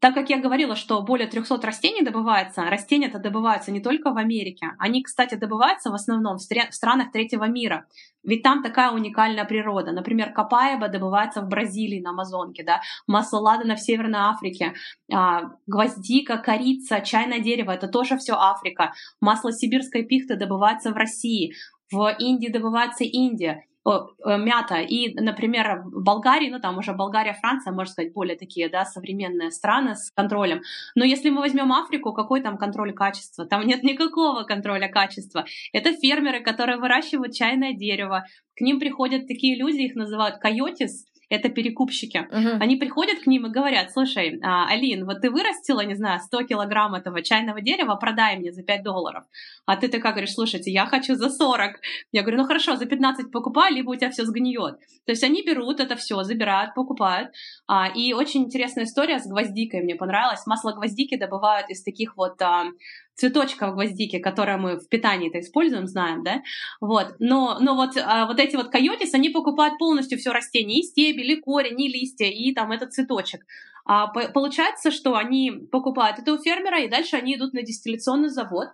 Так как я говорила, что более 300 растений добывается, растения-то добываются не только в Америке. Они, кстати, добываются в основном в, странах третьего мира. Ведь там такая уникальная природа. Например, капаеба добывается в Бразилии, на Амазонке, да? масло ладана в Северной Африке, а, гвоздика, корица, чайное дерево — это тоже все Африка. Масло сибирской пихты добывается в России. В Индии добывается Индия. Э, мята. И, например, в Болгарии, ну там уже Болгария, Франция, можно сказать, более такие, да, современные страны с контролем. Но если мы возьмем Африку, какой там контроль качества? Там нет никакого контроля качества. Это фермеры, которые выращивают чайное дерево. К ним приходят такие люди, их называют койотис, это перекупщики. Uh-huh. Они приходят к ним и говорят, слушай, а, Алин, вот ты вырастила, не знаю, 100 килограмм этого чайного дерева, продай мне за 5 долларов. А ты такая говоришь, слушайте, я хочу за 40. Я говорю, ну хорошо, за 15 покупай, либо у тебя все сгниет. То есть они берут это все, забирают, покупают. А, и очень интересная история с гвоздикой мне понравилась. Масло гвоздики добывают из таких вот а, цветочков гвоздики, которые мы в питании это используем, знаем, да, вот, но, но вот, а, вот эти вот койотис, они покупают полностью все растение, и стебель, и корень, и листья, и там этот цветочек. А, получается, что они покупают это у фермера, и дальше они идут на дистилляционный завод,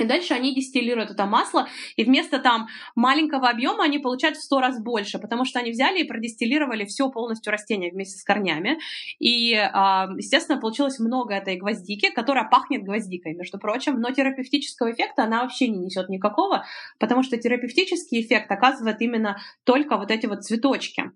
и дальше они дистиллируют это масло, и вместо там маленького объема они получают в сто раз больше, потому что они взяли и продистиллировали все полностью растение вместе с корнями. И, а, естественно, получилось много этой гвоздики, которая пахнет гвоздикой, между прочим, но терапевтического эффекта она вообще не несет никакого, потому что терапевтический эффект оказывает именно только вот эти вот цветочки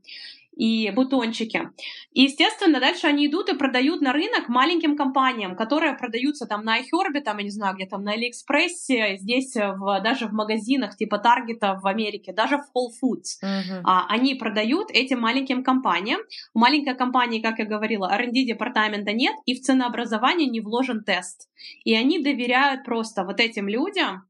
и бутончики. И, естественно, дальше они идут и продают на рынок маленьким компаниям, которые продаются там на iHerb, там, я не знаю, где там на Алиэкспрессе, здесь в, даже в магазинах типа Таргета в Америке, даже в Whole Foods. Uh-huh. А, они продают этим маленьким компаниям. У маленькой компании, как я говорила, R&D департамента нет, и в ценообразование не вложен тест. И они доверяют просто вот этим людям,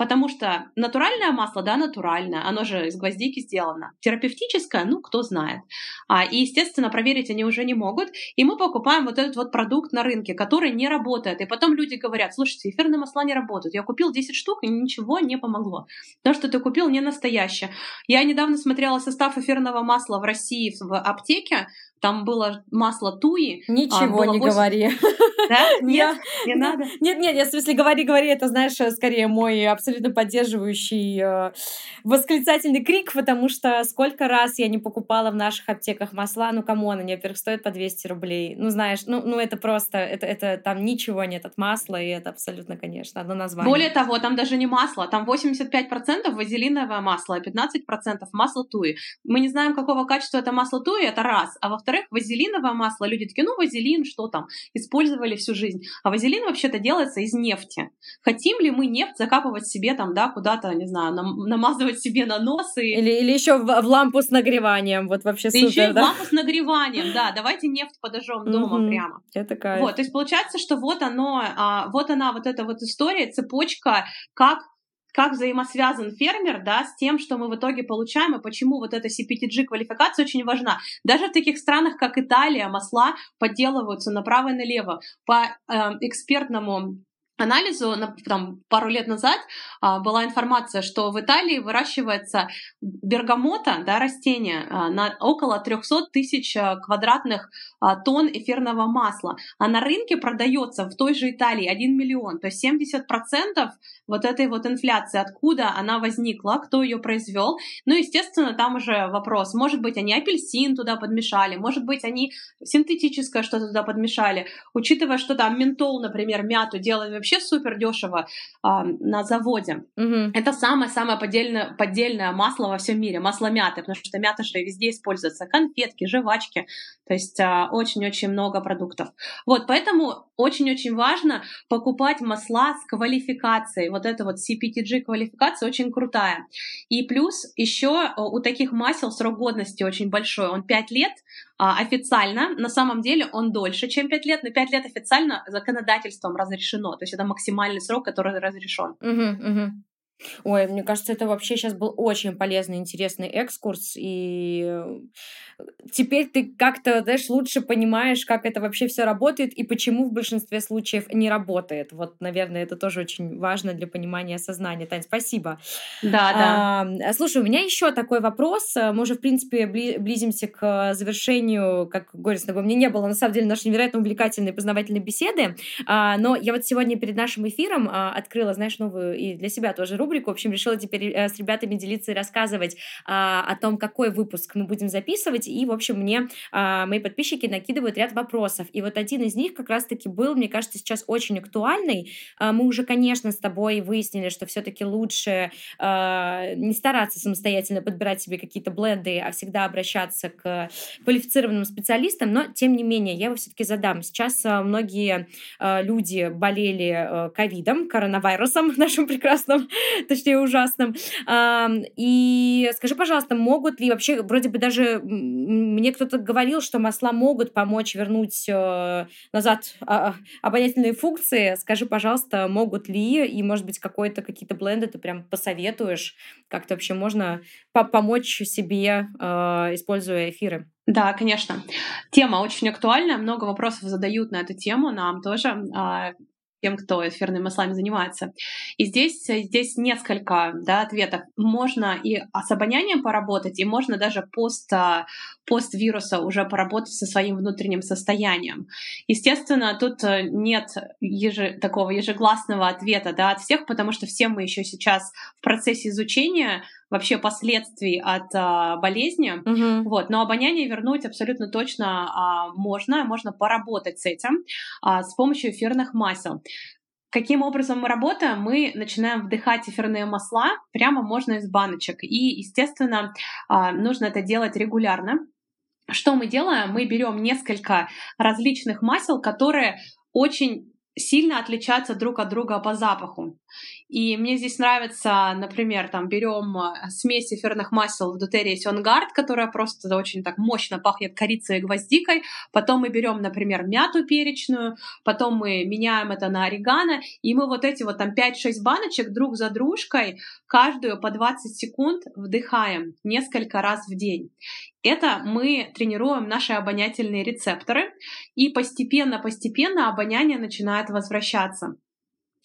Потому что натуральное масло, да, натуральное, оно же из гвоздики сделано. Терапевтическое, ну, кто знает. А, и, естественно, проверить они уже не могут. И мы покупаем вот этот вот продукт на рынке, который не работает. И потом люди говорят, слушайте, эфирные масла не работают. Я купил 10 штук, и ничего не помогло. То, что ты купил, не настоящее. Я недавно смотрела состав эфирного масла в России в аптеке. Там было масло туи. А, Ничего а, не 8... говори. Да? Нет, не надо. Нет, нет, я в смысле говори, говори, это, знаешь, скорее мой абсолютно поддерживающий э, восклицательный крик, потому что сколько раз я не покупала в наших аптеках масла, ну, come on, они, во-первых, стоят по 200 рублей. Ну, знаешь, ну, ну это просто, это, это там ничего нет от масла, и это абсолютно, конечно, одно название. Более того, там даже не масло, там 85% вазелиновое масло, а 15% масло туи. Мы не знаем, какого качества это масло туи, это раз. А во-вторых, вазелиновое масло, люди такие, ну, вазелин, что там, использовали всю жизнь. А вазелин вообще-то делается из нефти. Хотим ли мы нефть закапывать себе там, да, куда-то, не знаю, нам, намазывать себе на нос и... Или, или еще в, в лампу с нагреванием, вот вообще супер, еще да? в лампу с нагреванием, да, давайте нефть подожжем дома прямо. Это кайф. Вот, то есть получается, что вот оно, а, вот она, вот эта вот история, цепочка, как как взаимосвязан фермер да, с тем, что мы в итоге получаем, и почему вот эта CPTG-квалификация очень важна. Даже в таких странах, как Италия, масла подделываются направо и налево. По э, экспертному анализу там, пару лет назад а, была информация, что в Италии выращивается бергамота, да, растение, а, на около 300 тысяч а, квадратных тонн эфирного масла, а на рынке продается в той же Италии 1 миллион, то есть 70% вот этой вот инфляции, откуда она возникла, кто ее произвел. Ну, естественно, там уже вопрос, может быть, они апельсин туда подмешали, может быть, они синтетическое что-то туда подмешали, учитывая, что там ментол, например, мяту делают вообще вообще супер дешево а, на заводе. Угу. Это самое-самое поддельное, поддельное масло во всем мире, масло мяты, потому что мята же везде используется, конфетки, жвачки, то есть а, очень-очень много продуктов. Вот, поэтому очень-очень важно покупать масла с квалификацией. Вот эта вот CPTG квалификация очень крутая. И плюс еще у таких масел срок годности очень большой, он 5 лет, официально, на самом деле он дольше, чем 5 лет, но 5 лет официально законодательством разрешено, то есть это максимальный срок, который разрешен. Угу, угу. Ой, мне кажется, это вообще сейчас был очень полезный, интересный экскурс, и э, теперь ты как-то, знаешь, лучше понимаешь, как это вообще все работает и почему в большинстве случаев не работает. Вот, наверное, это тоже очень важно для понимания сознания. Тань, спасибо. Да, да. А, слушай, у меня еще такой вопрос. Мы уже, в принципе, близимся к завершению, как горестно бы мне не было, на самом деле, нашей невероятно увлекательной познавательной беседы. А, но я вот сегодня перед нашим эфиром а, открыла, знаешь, новую и для себя тоже рубрику рубрику. В общем, решила теперь э, с ребятами делиться и рассказывать а, о том, какой выпуск мы будем записывать. И, в общем, мне а, мои подписчики накидывают ряд вопросов. И вот один из них как раз-таки был, мне кажется, сейчас очень актуальный. А, мы уже, конечно, с тобой выяснили, что все-таки лучше не стараться самостоятельно подбирать себе какие-то бленды, а всегда обращаться к квалифицированным специалистам. Но, тем не менее, я его все-таки задам. Сейчас многие люди болели ковидом, коронавирусом нашим прекрасным, точнее ужасным. И скажи, пожалуйста, могут ли вообще, вроде бы даже мне кто-то говорил, что масла могут помочь вернуть э, назад а, обонятельные функции. Скажи, пожалуйста, могут ли, и, может быть, какой-то какие-то бленды ты прям посоветуешь, как-то вообще можно помочь себе, э, используя эфиры? Да, конечно. Тема очень актуальна, много вопросов задают на эту тему нам тоже. Тем, кто эфирными маслами занимается. И здесь, здесь несколько да, ответов. Можно и с обонянием поработать, и можно даже пост, а, пост вируса уже поработать со своим внутренним состоянием. Естественно, тут э, нет еже, такого ежегласного ответа да, от всех, потому что все мы еще сейчас в процессе изучения вообще последствий от а, болезни. Угу. Вот. Но обоняние вернуть абсолютно точно а, можно, можно поработать с этим а, с помощью эфирных масел. Каким образом мы работаем? Мы начинаем вдыхать эфирные масла, прямо можно из баночек. И, естественно, а, нужно это делать регулярно. Что мы делаем? Мы берем несколько различных масел, которые очень сильно отличаются друг от друга по запаху. И мне здесь нравится, например, там берем э, смесь эфирных масел в Дутерии Сёнгард, которая просто очень так мощно пахнет корицей и гвоздикой. Потом мы берем, например, мяту перечную, потом мы меняем это на орегано, и мы вот эти вот там 5-6 баночек друг за дружкой каждую по 20 секунд вдыхаем несколько раз в день. Это мы тренируем наши обонятельные рецепторы, и постепенно-постепенно обоняние начинает возвращаться.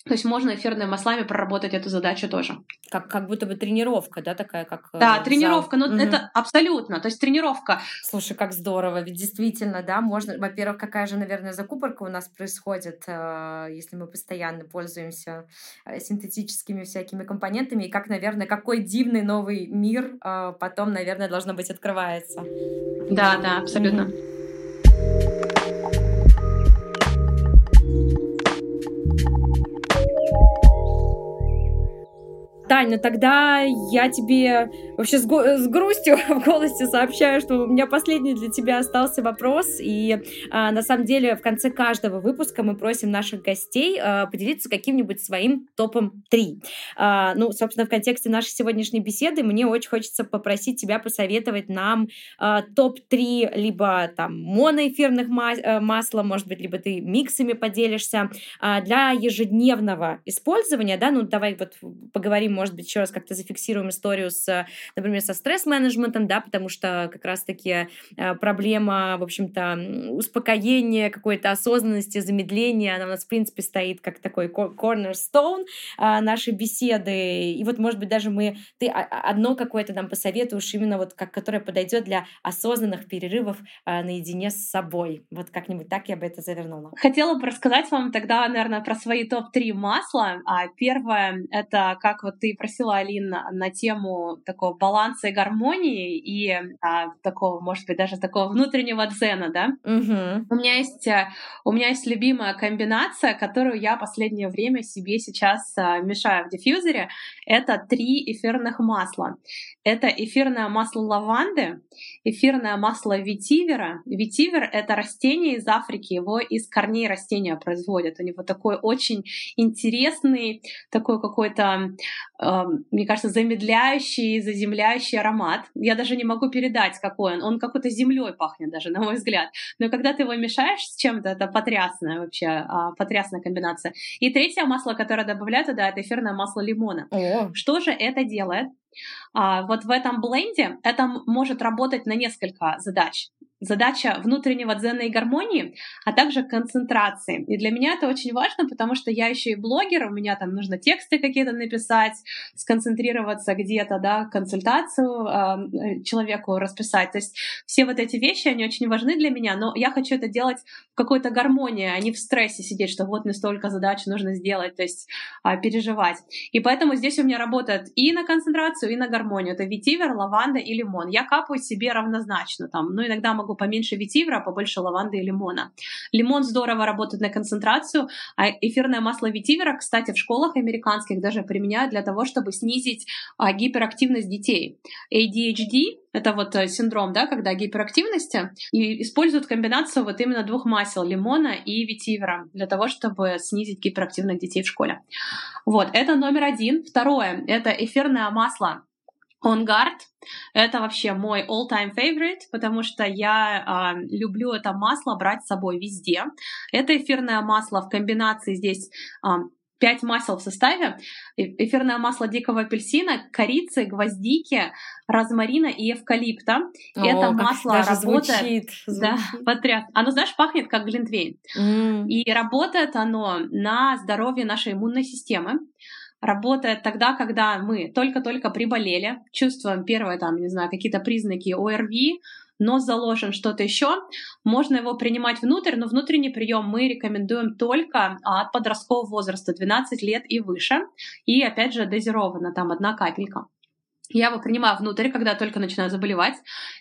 То есть можно эфирными маслами проработать эту задачу тоже. Как, как будто бы тренировка, да, такая, как э, Да, тренировка, ну угу. это абсолютно, то есть тренировка. Слушай, как здорово, ведь действительно, да, можно, во-первых, какая же, наверное, закупорка у нас происходит, э, если мы постоянно пользуемся э, синтетическими всякими компонентами, и как, наверное, какой дивный новый мир потом, наверное, должно быть открывается. Да, да, абсолютно. Угу. Таня, тогда я тебе вообще с, го- с грустью в голосе сообщаю, что у меня последний для тебя остался вопрос. И а, на самом деле в конце каждого выпуска мы просим наших гостей а, поделиться каким-нибудь своим топом 3. А, ну, собственно, в контексте нашей сегодняшней беседы мне очень хочется попросить тебя посоветовать нам а, топ-3 либо там моноэфирных мас- э, масла, может быть, либо ты миксами поделишься а, для ежедневного использования, да, ну давай вот поговорим может быть, еще раз как-то зафиксируем историю с, например, со стресс-менеджментом, да, потому что как раз-таки э, проблема, в общем-то, успокоения, какой-то осознанности, замедления, она у нас, в принципе, стоит как такой cornerstone э, нашей беседы. И вот, может быть, даже мы, ты одно какое-то нам посоветуешь именно вот как, которое подойдет для осознанных перерывов э, наедине с собой. Вот как-нибудь так я бы это завернула. Хотела бы рассказать вам тогда, наверное, про свои топ-3 масла. А первое — это как вот ты просила, Алина, на тему такого баланса и гармонии и а, такого, может быть, даже такого внутреннего дзена, да? Угу. У меня есть э, у меня есть любимая комбинация, которую я последнее время себе сейчас а, мешаю в диффьюзере. Это три эфирных масла. Это эфирное масло лаванды, эфирное масло ветивера. Ветивер — это растение из Африки, его из корней растения производят. У него такой очень интересный, такой какой-то мне кажется, замедляющий, заземляющий аромат. Я даже не могу передать, какой он. Он какой-то землей пахнет даже, на мой взгляд. Но когда ты его мешаешь с чем-то, это потрясная вообще, а, потрясная комбинация. И третье масло, которое добавляю туда, это эфирное масло лимона. О. Что же это делает? А, вот в этом бленде это может работать на несколько задач задача внутреннего дзена и гармонии, а также концентрации. И для меня это очень важно, потому что я еще и блогер, у меня там нужно тексты какие-то написать, сконцентрироваться где-то, да, консультацию э, человеку расписать. То есть все вот эти вещи, они очень важны для меня, но я хочу это делать в какой-то гармонии, а не в стрессе сидеть, что вот мне столько задач нужно сделать, то есть э, переживать. И поэтому здесь у меня работает и на концентрацию, и на гармонию. Это ветивер, лаванда и лимон. Я капаю себе равнозначно там, ну иногда могу поменьше ветивра, побольше лаванды и лимона. Лимон здорово работает на концентрацию, а эфирное масло ветивера, кстати, в школах американских даже применяют для того, чтобы снизить а, гиперактивность детей. ADHD это вот э, синдром, да, когда гиперактивности, и используют комбинацию вот именно двух масел, лимона и ветивера, для того, чтобы снизить гиперактивность детей в школе. Вот, это номер один. Второе, это эфирное масло On Guard — это вообще мой all-time favorite, потому что я э, люблю это масло брать с собой везде. Это эфирное масло в комбинации здесь э, 5 масел в составе. Эфирное масло дикого апельсина, корицы, гвоздики, розмарина и эвкалипта. О, это масло работает... Звучит, звучит. Да, потряс. Оно, знаешь, пахнет как глинтвейн. Mm. И работает оно на здоровье нашей иммунной системы работает тогда, когда мы только-только приболели, чувствуем первые, там, не знаю, какие-то признаки ОРВИ, нос заложен, что-то еще, можно его принимать внутрь, но внутренний прием мы рекомендуем только от подросткового возраста, 12 лет и выше, и опять же дозировано, там одна капелька. Я его принимаю внутрь, когда только начинаю заболевать.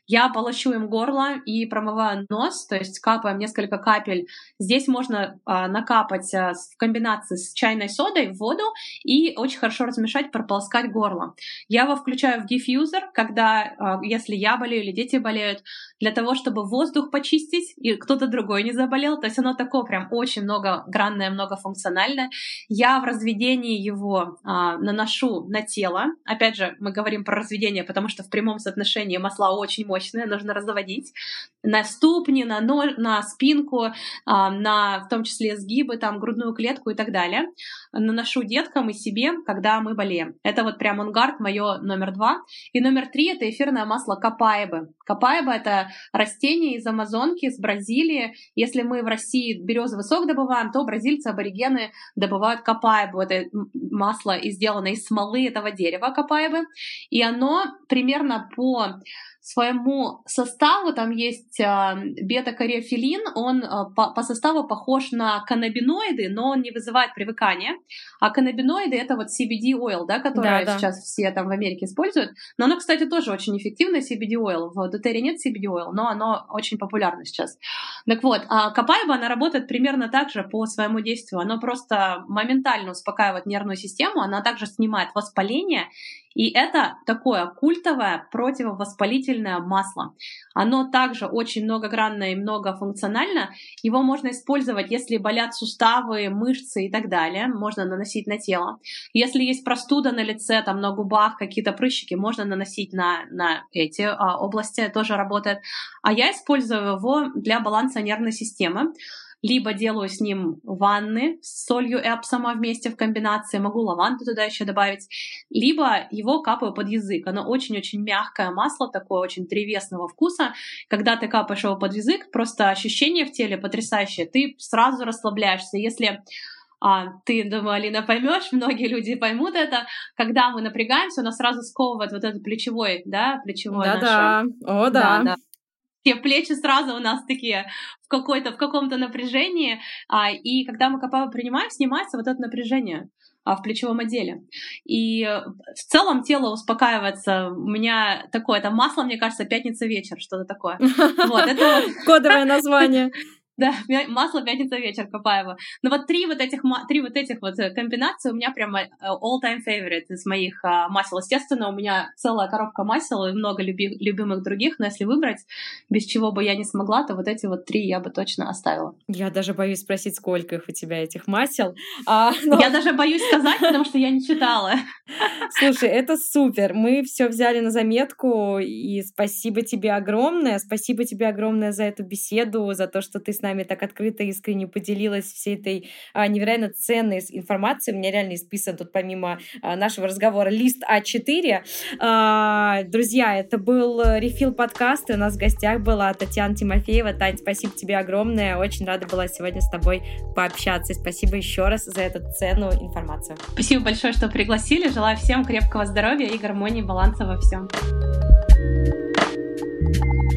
Я полощу им горло и промываю нос, то есть капаем несколько капель. Здесь можно а, накапать а, в комбинации с чайной содой в воду и очень хорошо размешать, прополоскать горло. Я его включаю в диффьюзер, когда, а, если я болею или дети болеют, для того, чтобы воздух почистить и кто-то другой не заболел. То есть оно такое прям очень многогранное, многофункциональное. Я в разведении его а, наношу на тело. Опять же, мы говорим про разведение, потому что в прямом соотношении масла очень мощные, нужно разводить. На ступни, на, нож, на спинку, а, на в том числе сгибы, там, грудную клетку и так далее. Наношу деткам и себе, когда мы болеем. Это вот прям онгард мое номер два. И номер три — это эфирное масло капаебы. Капаеба — это растение из Амазонки, из Бразилии. Если мы в России березовый сок добываем, то бразильцы, аборигены добывают капаебу. Это масло сделано из смолы этого дерева капаебы и оно примерно по своему составу, там есть э, бета-кариофилин, он э, по, по составу похож на каннабиноиды, но он не вызывает привыкания. А каннабиноиды это вот CBD oil, да, который да, да. сейчас все там в Америке используют. Но оно, кстати, тоже очень эффективное CBD oil. В Дотере нет CBD oil, но оно очень популярно сейчас. Так вот, а она работает примерно так же по своему действию. Оно просто моментально успокаивает нервную систему, она также снимает воспаление и это такое культовое противовоспалительное масло. Оно также очень многогранное и многофункционально. Его можно использовать, если болят суставы, мышцы и так далее. Можно наносить на тело. Если есть простуда на лице, там на губах, какие-то прыщики, можно наносить на, на эти а, области, тоже работает. А я использую его для баланса нервной системы либо делаю с ним ванны с солью и апсома вместе в комбинации, могу лаванду туда еще добавить, либо его капаю под язык. Оно очень-очень мягкое масло, такое очень древесного вкуса. Когда ты капаешь его под язык, просто ощущение в теле потрясающее, ты сразу расслабляешься. Если а, ты, думаю, Алина, поймешь, многие люди поймут это, когда мы напрягаемся, у нас сразу сковывает вот этот плечевой, да, плечевой Да-да, о, да. да, да все плечи сразу у нас такие в какой-то, в каком-то напряжении, а, и когда мы капаву принимаем, снимается вот это напряжение а, в плечевом отделе. И в целом тело успокаивается. У меня такое, это масло, мне кажется, пятница вечер, что-то такое. Вот, это... Кодовое название. Да, масло пятница вечер Копаева. Но вот три вот этих, три вот этих вот э, комбинации у меня прямо э, all-time favorite из моих а, масел. Естественно, у меня целая коробка масел и много люби, любимых других, но если выбрать, без чего бы я не смогла, то вот эти вот три я бы точно оставила. Я даже боюсь спросить, сколько их у тебя, этих масел. А, но... Я даже боюсь сказать, потому что я не читала. Слушай, это супер. Мы все взяли на заметку, и спасибо тебе огромное. Спасибо тебе огромное за эту беседу, за то, что ты с нами так открыто искренне поделилась всей этой а, невероятно ценной информацией. У меня реально исписан тут помимо а, нашего разговора лист А4. А, друзья, это был Рефил подкаст, и у нас в гостях была Татьяна Тимофеева. Тань, спасибо тебе огромное. Очень рада была сегодня с тобой пообщаться. Спасибо еще раз за эту ценную информацию. Спасибо большое, что пригласили. Желаю всем крепкого здоровья и гармонии, баланса во всем. thank you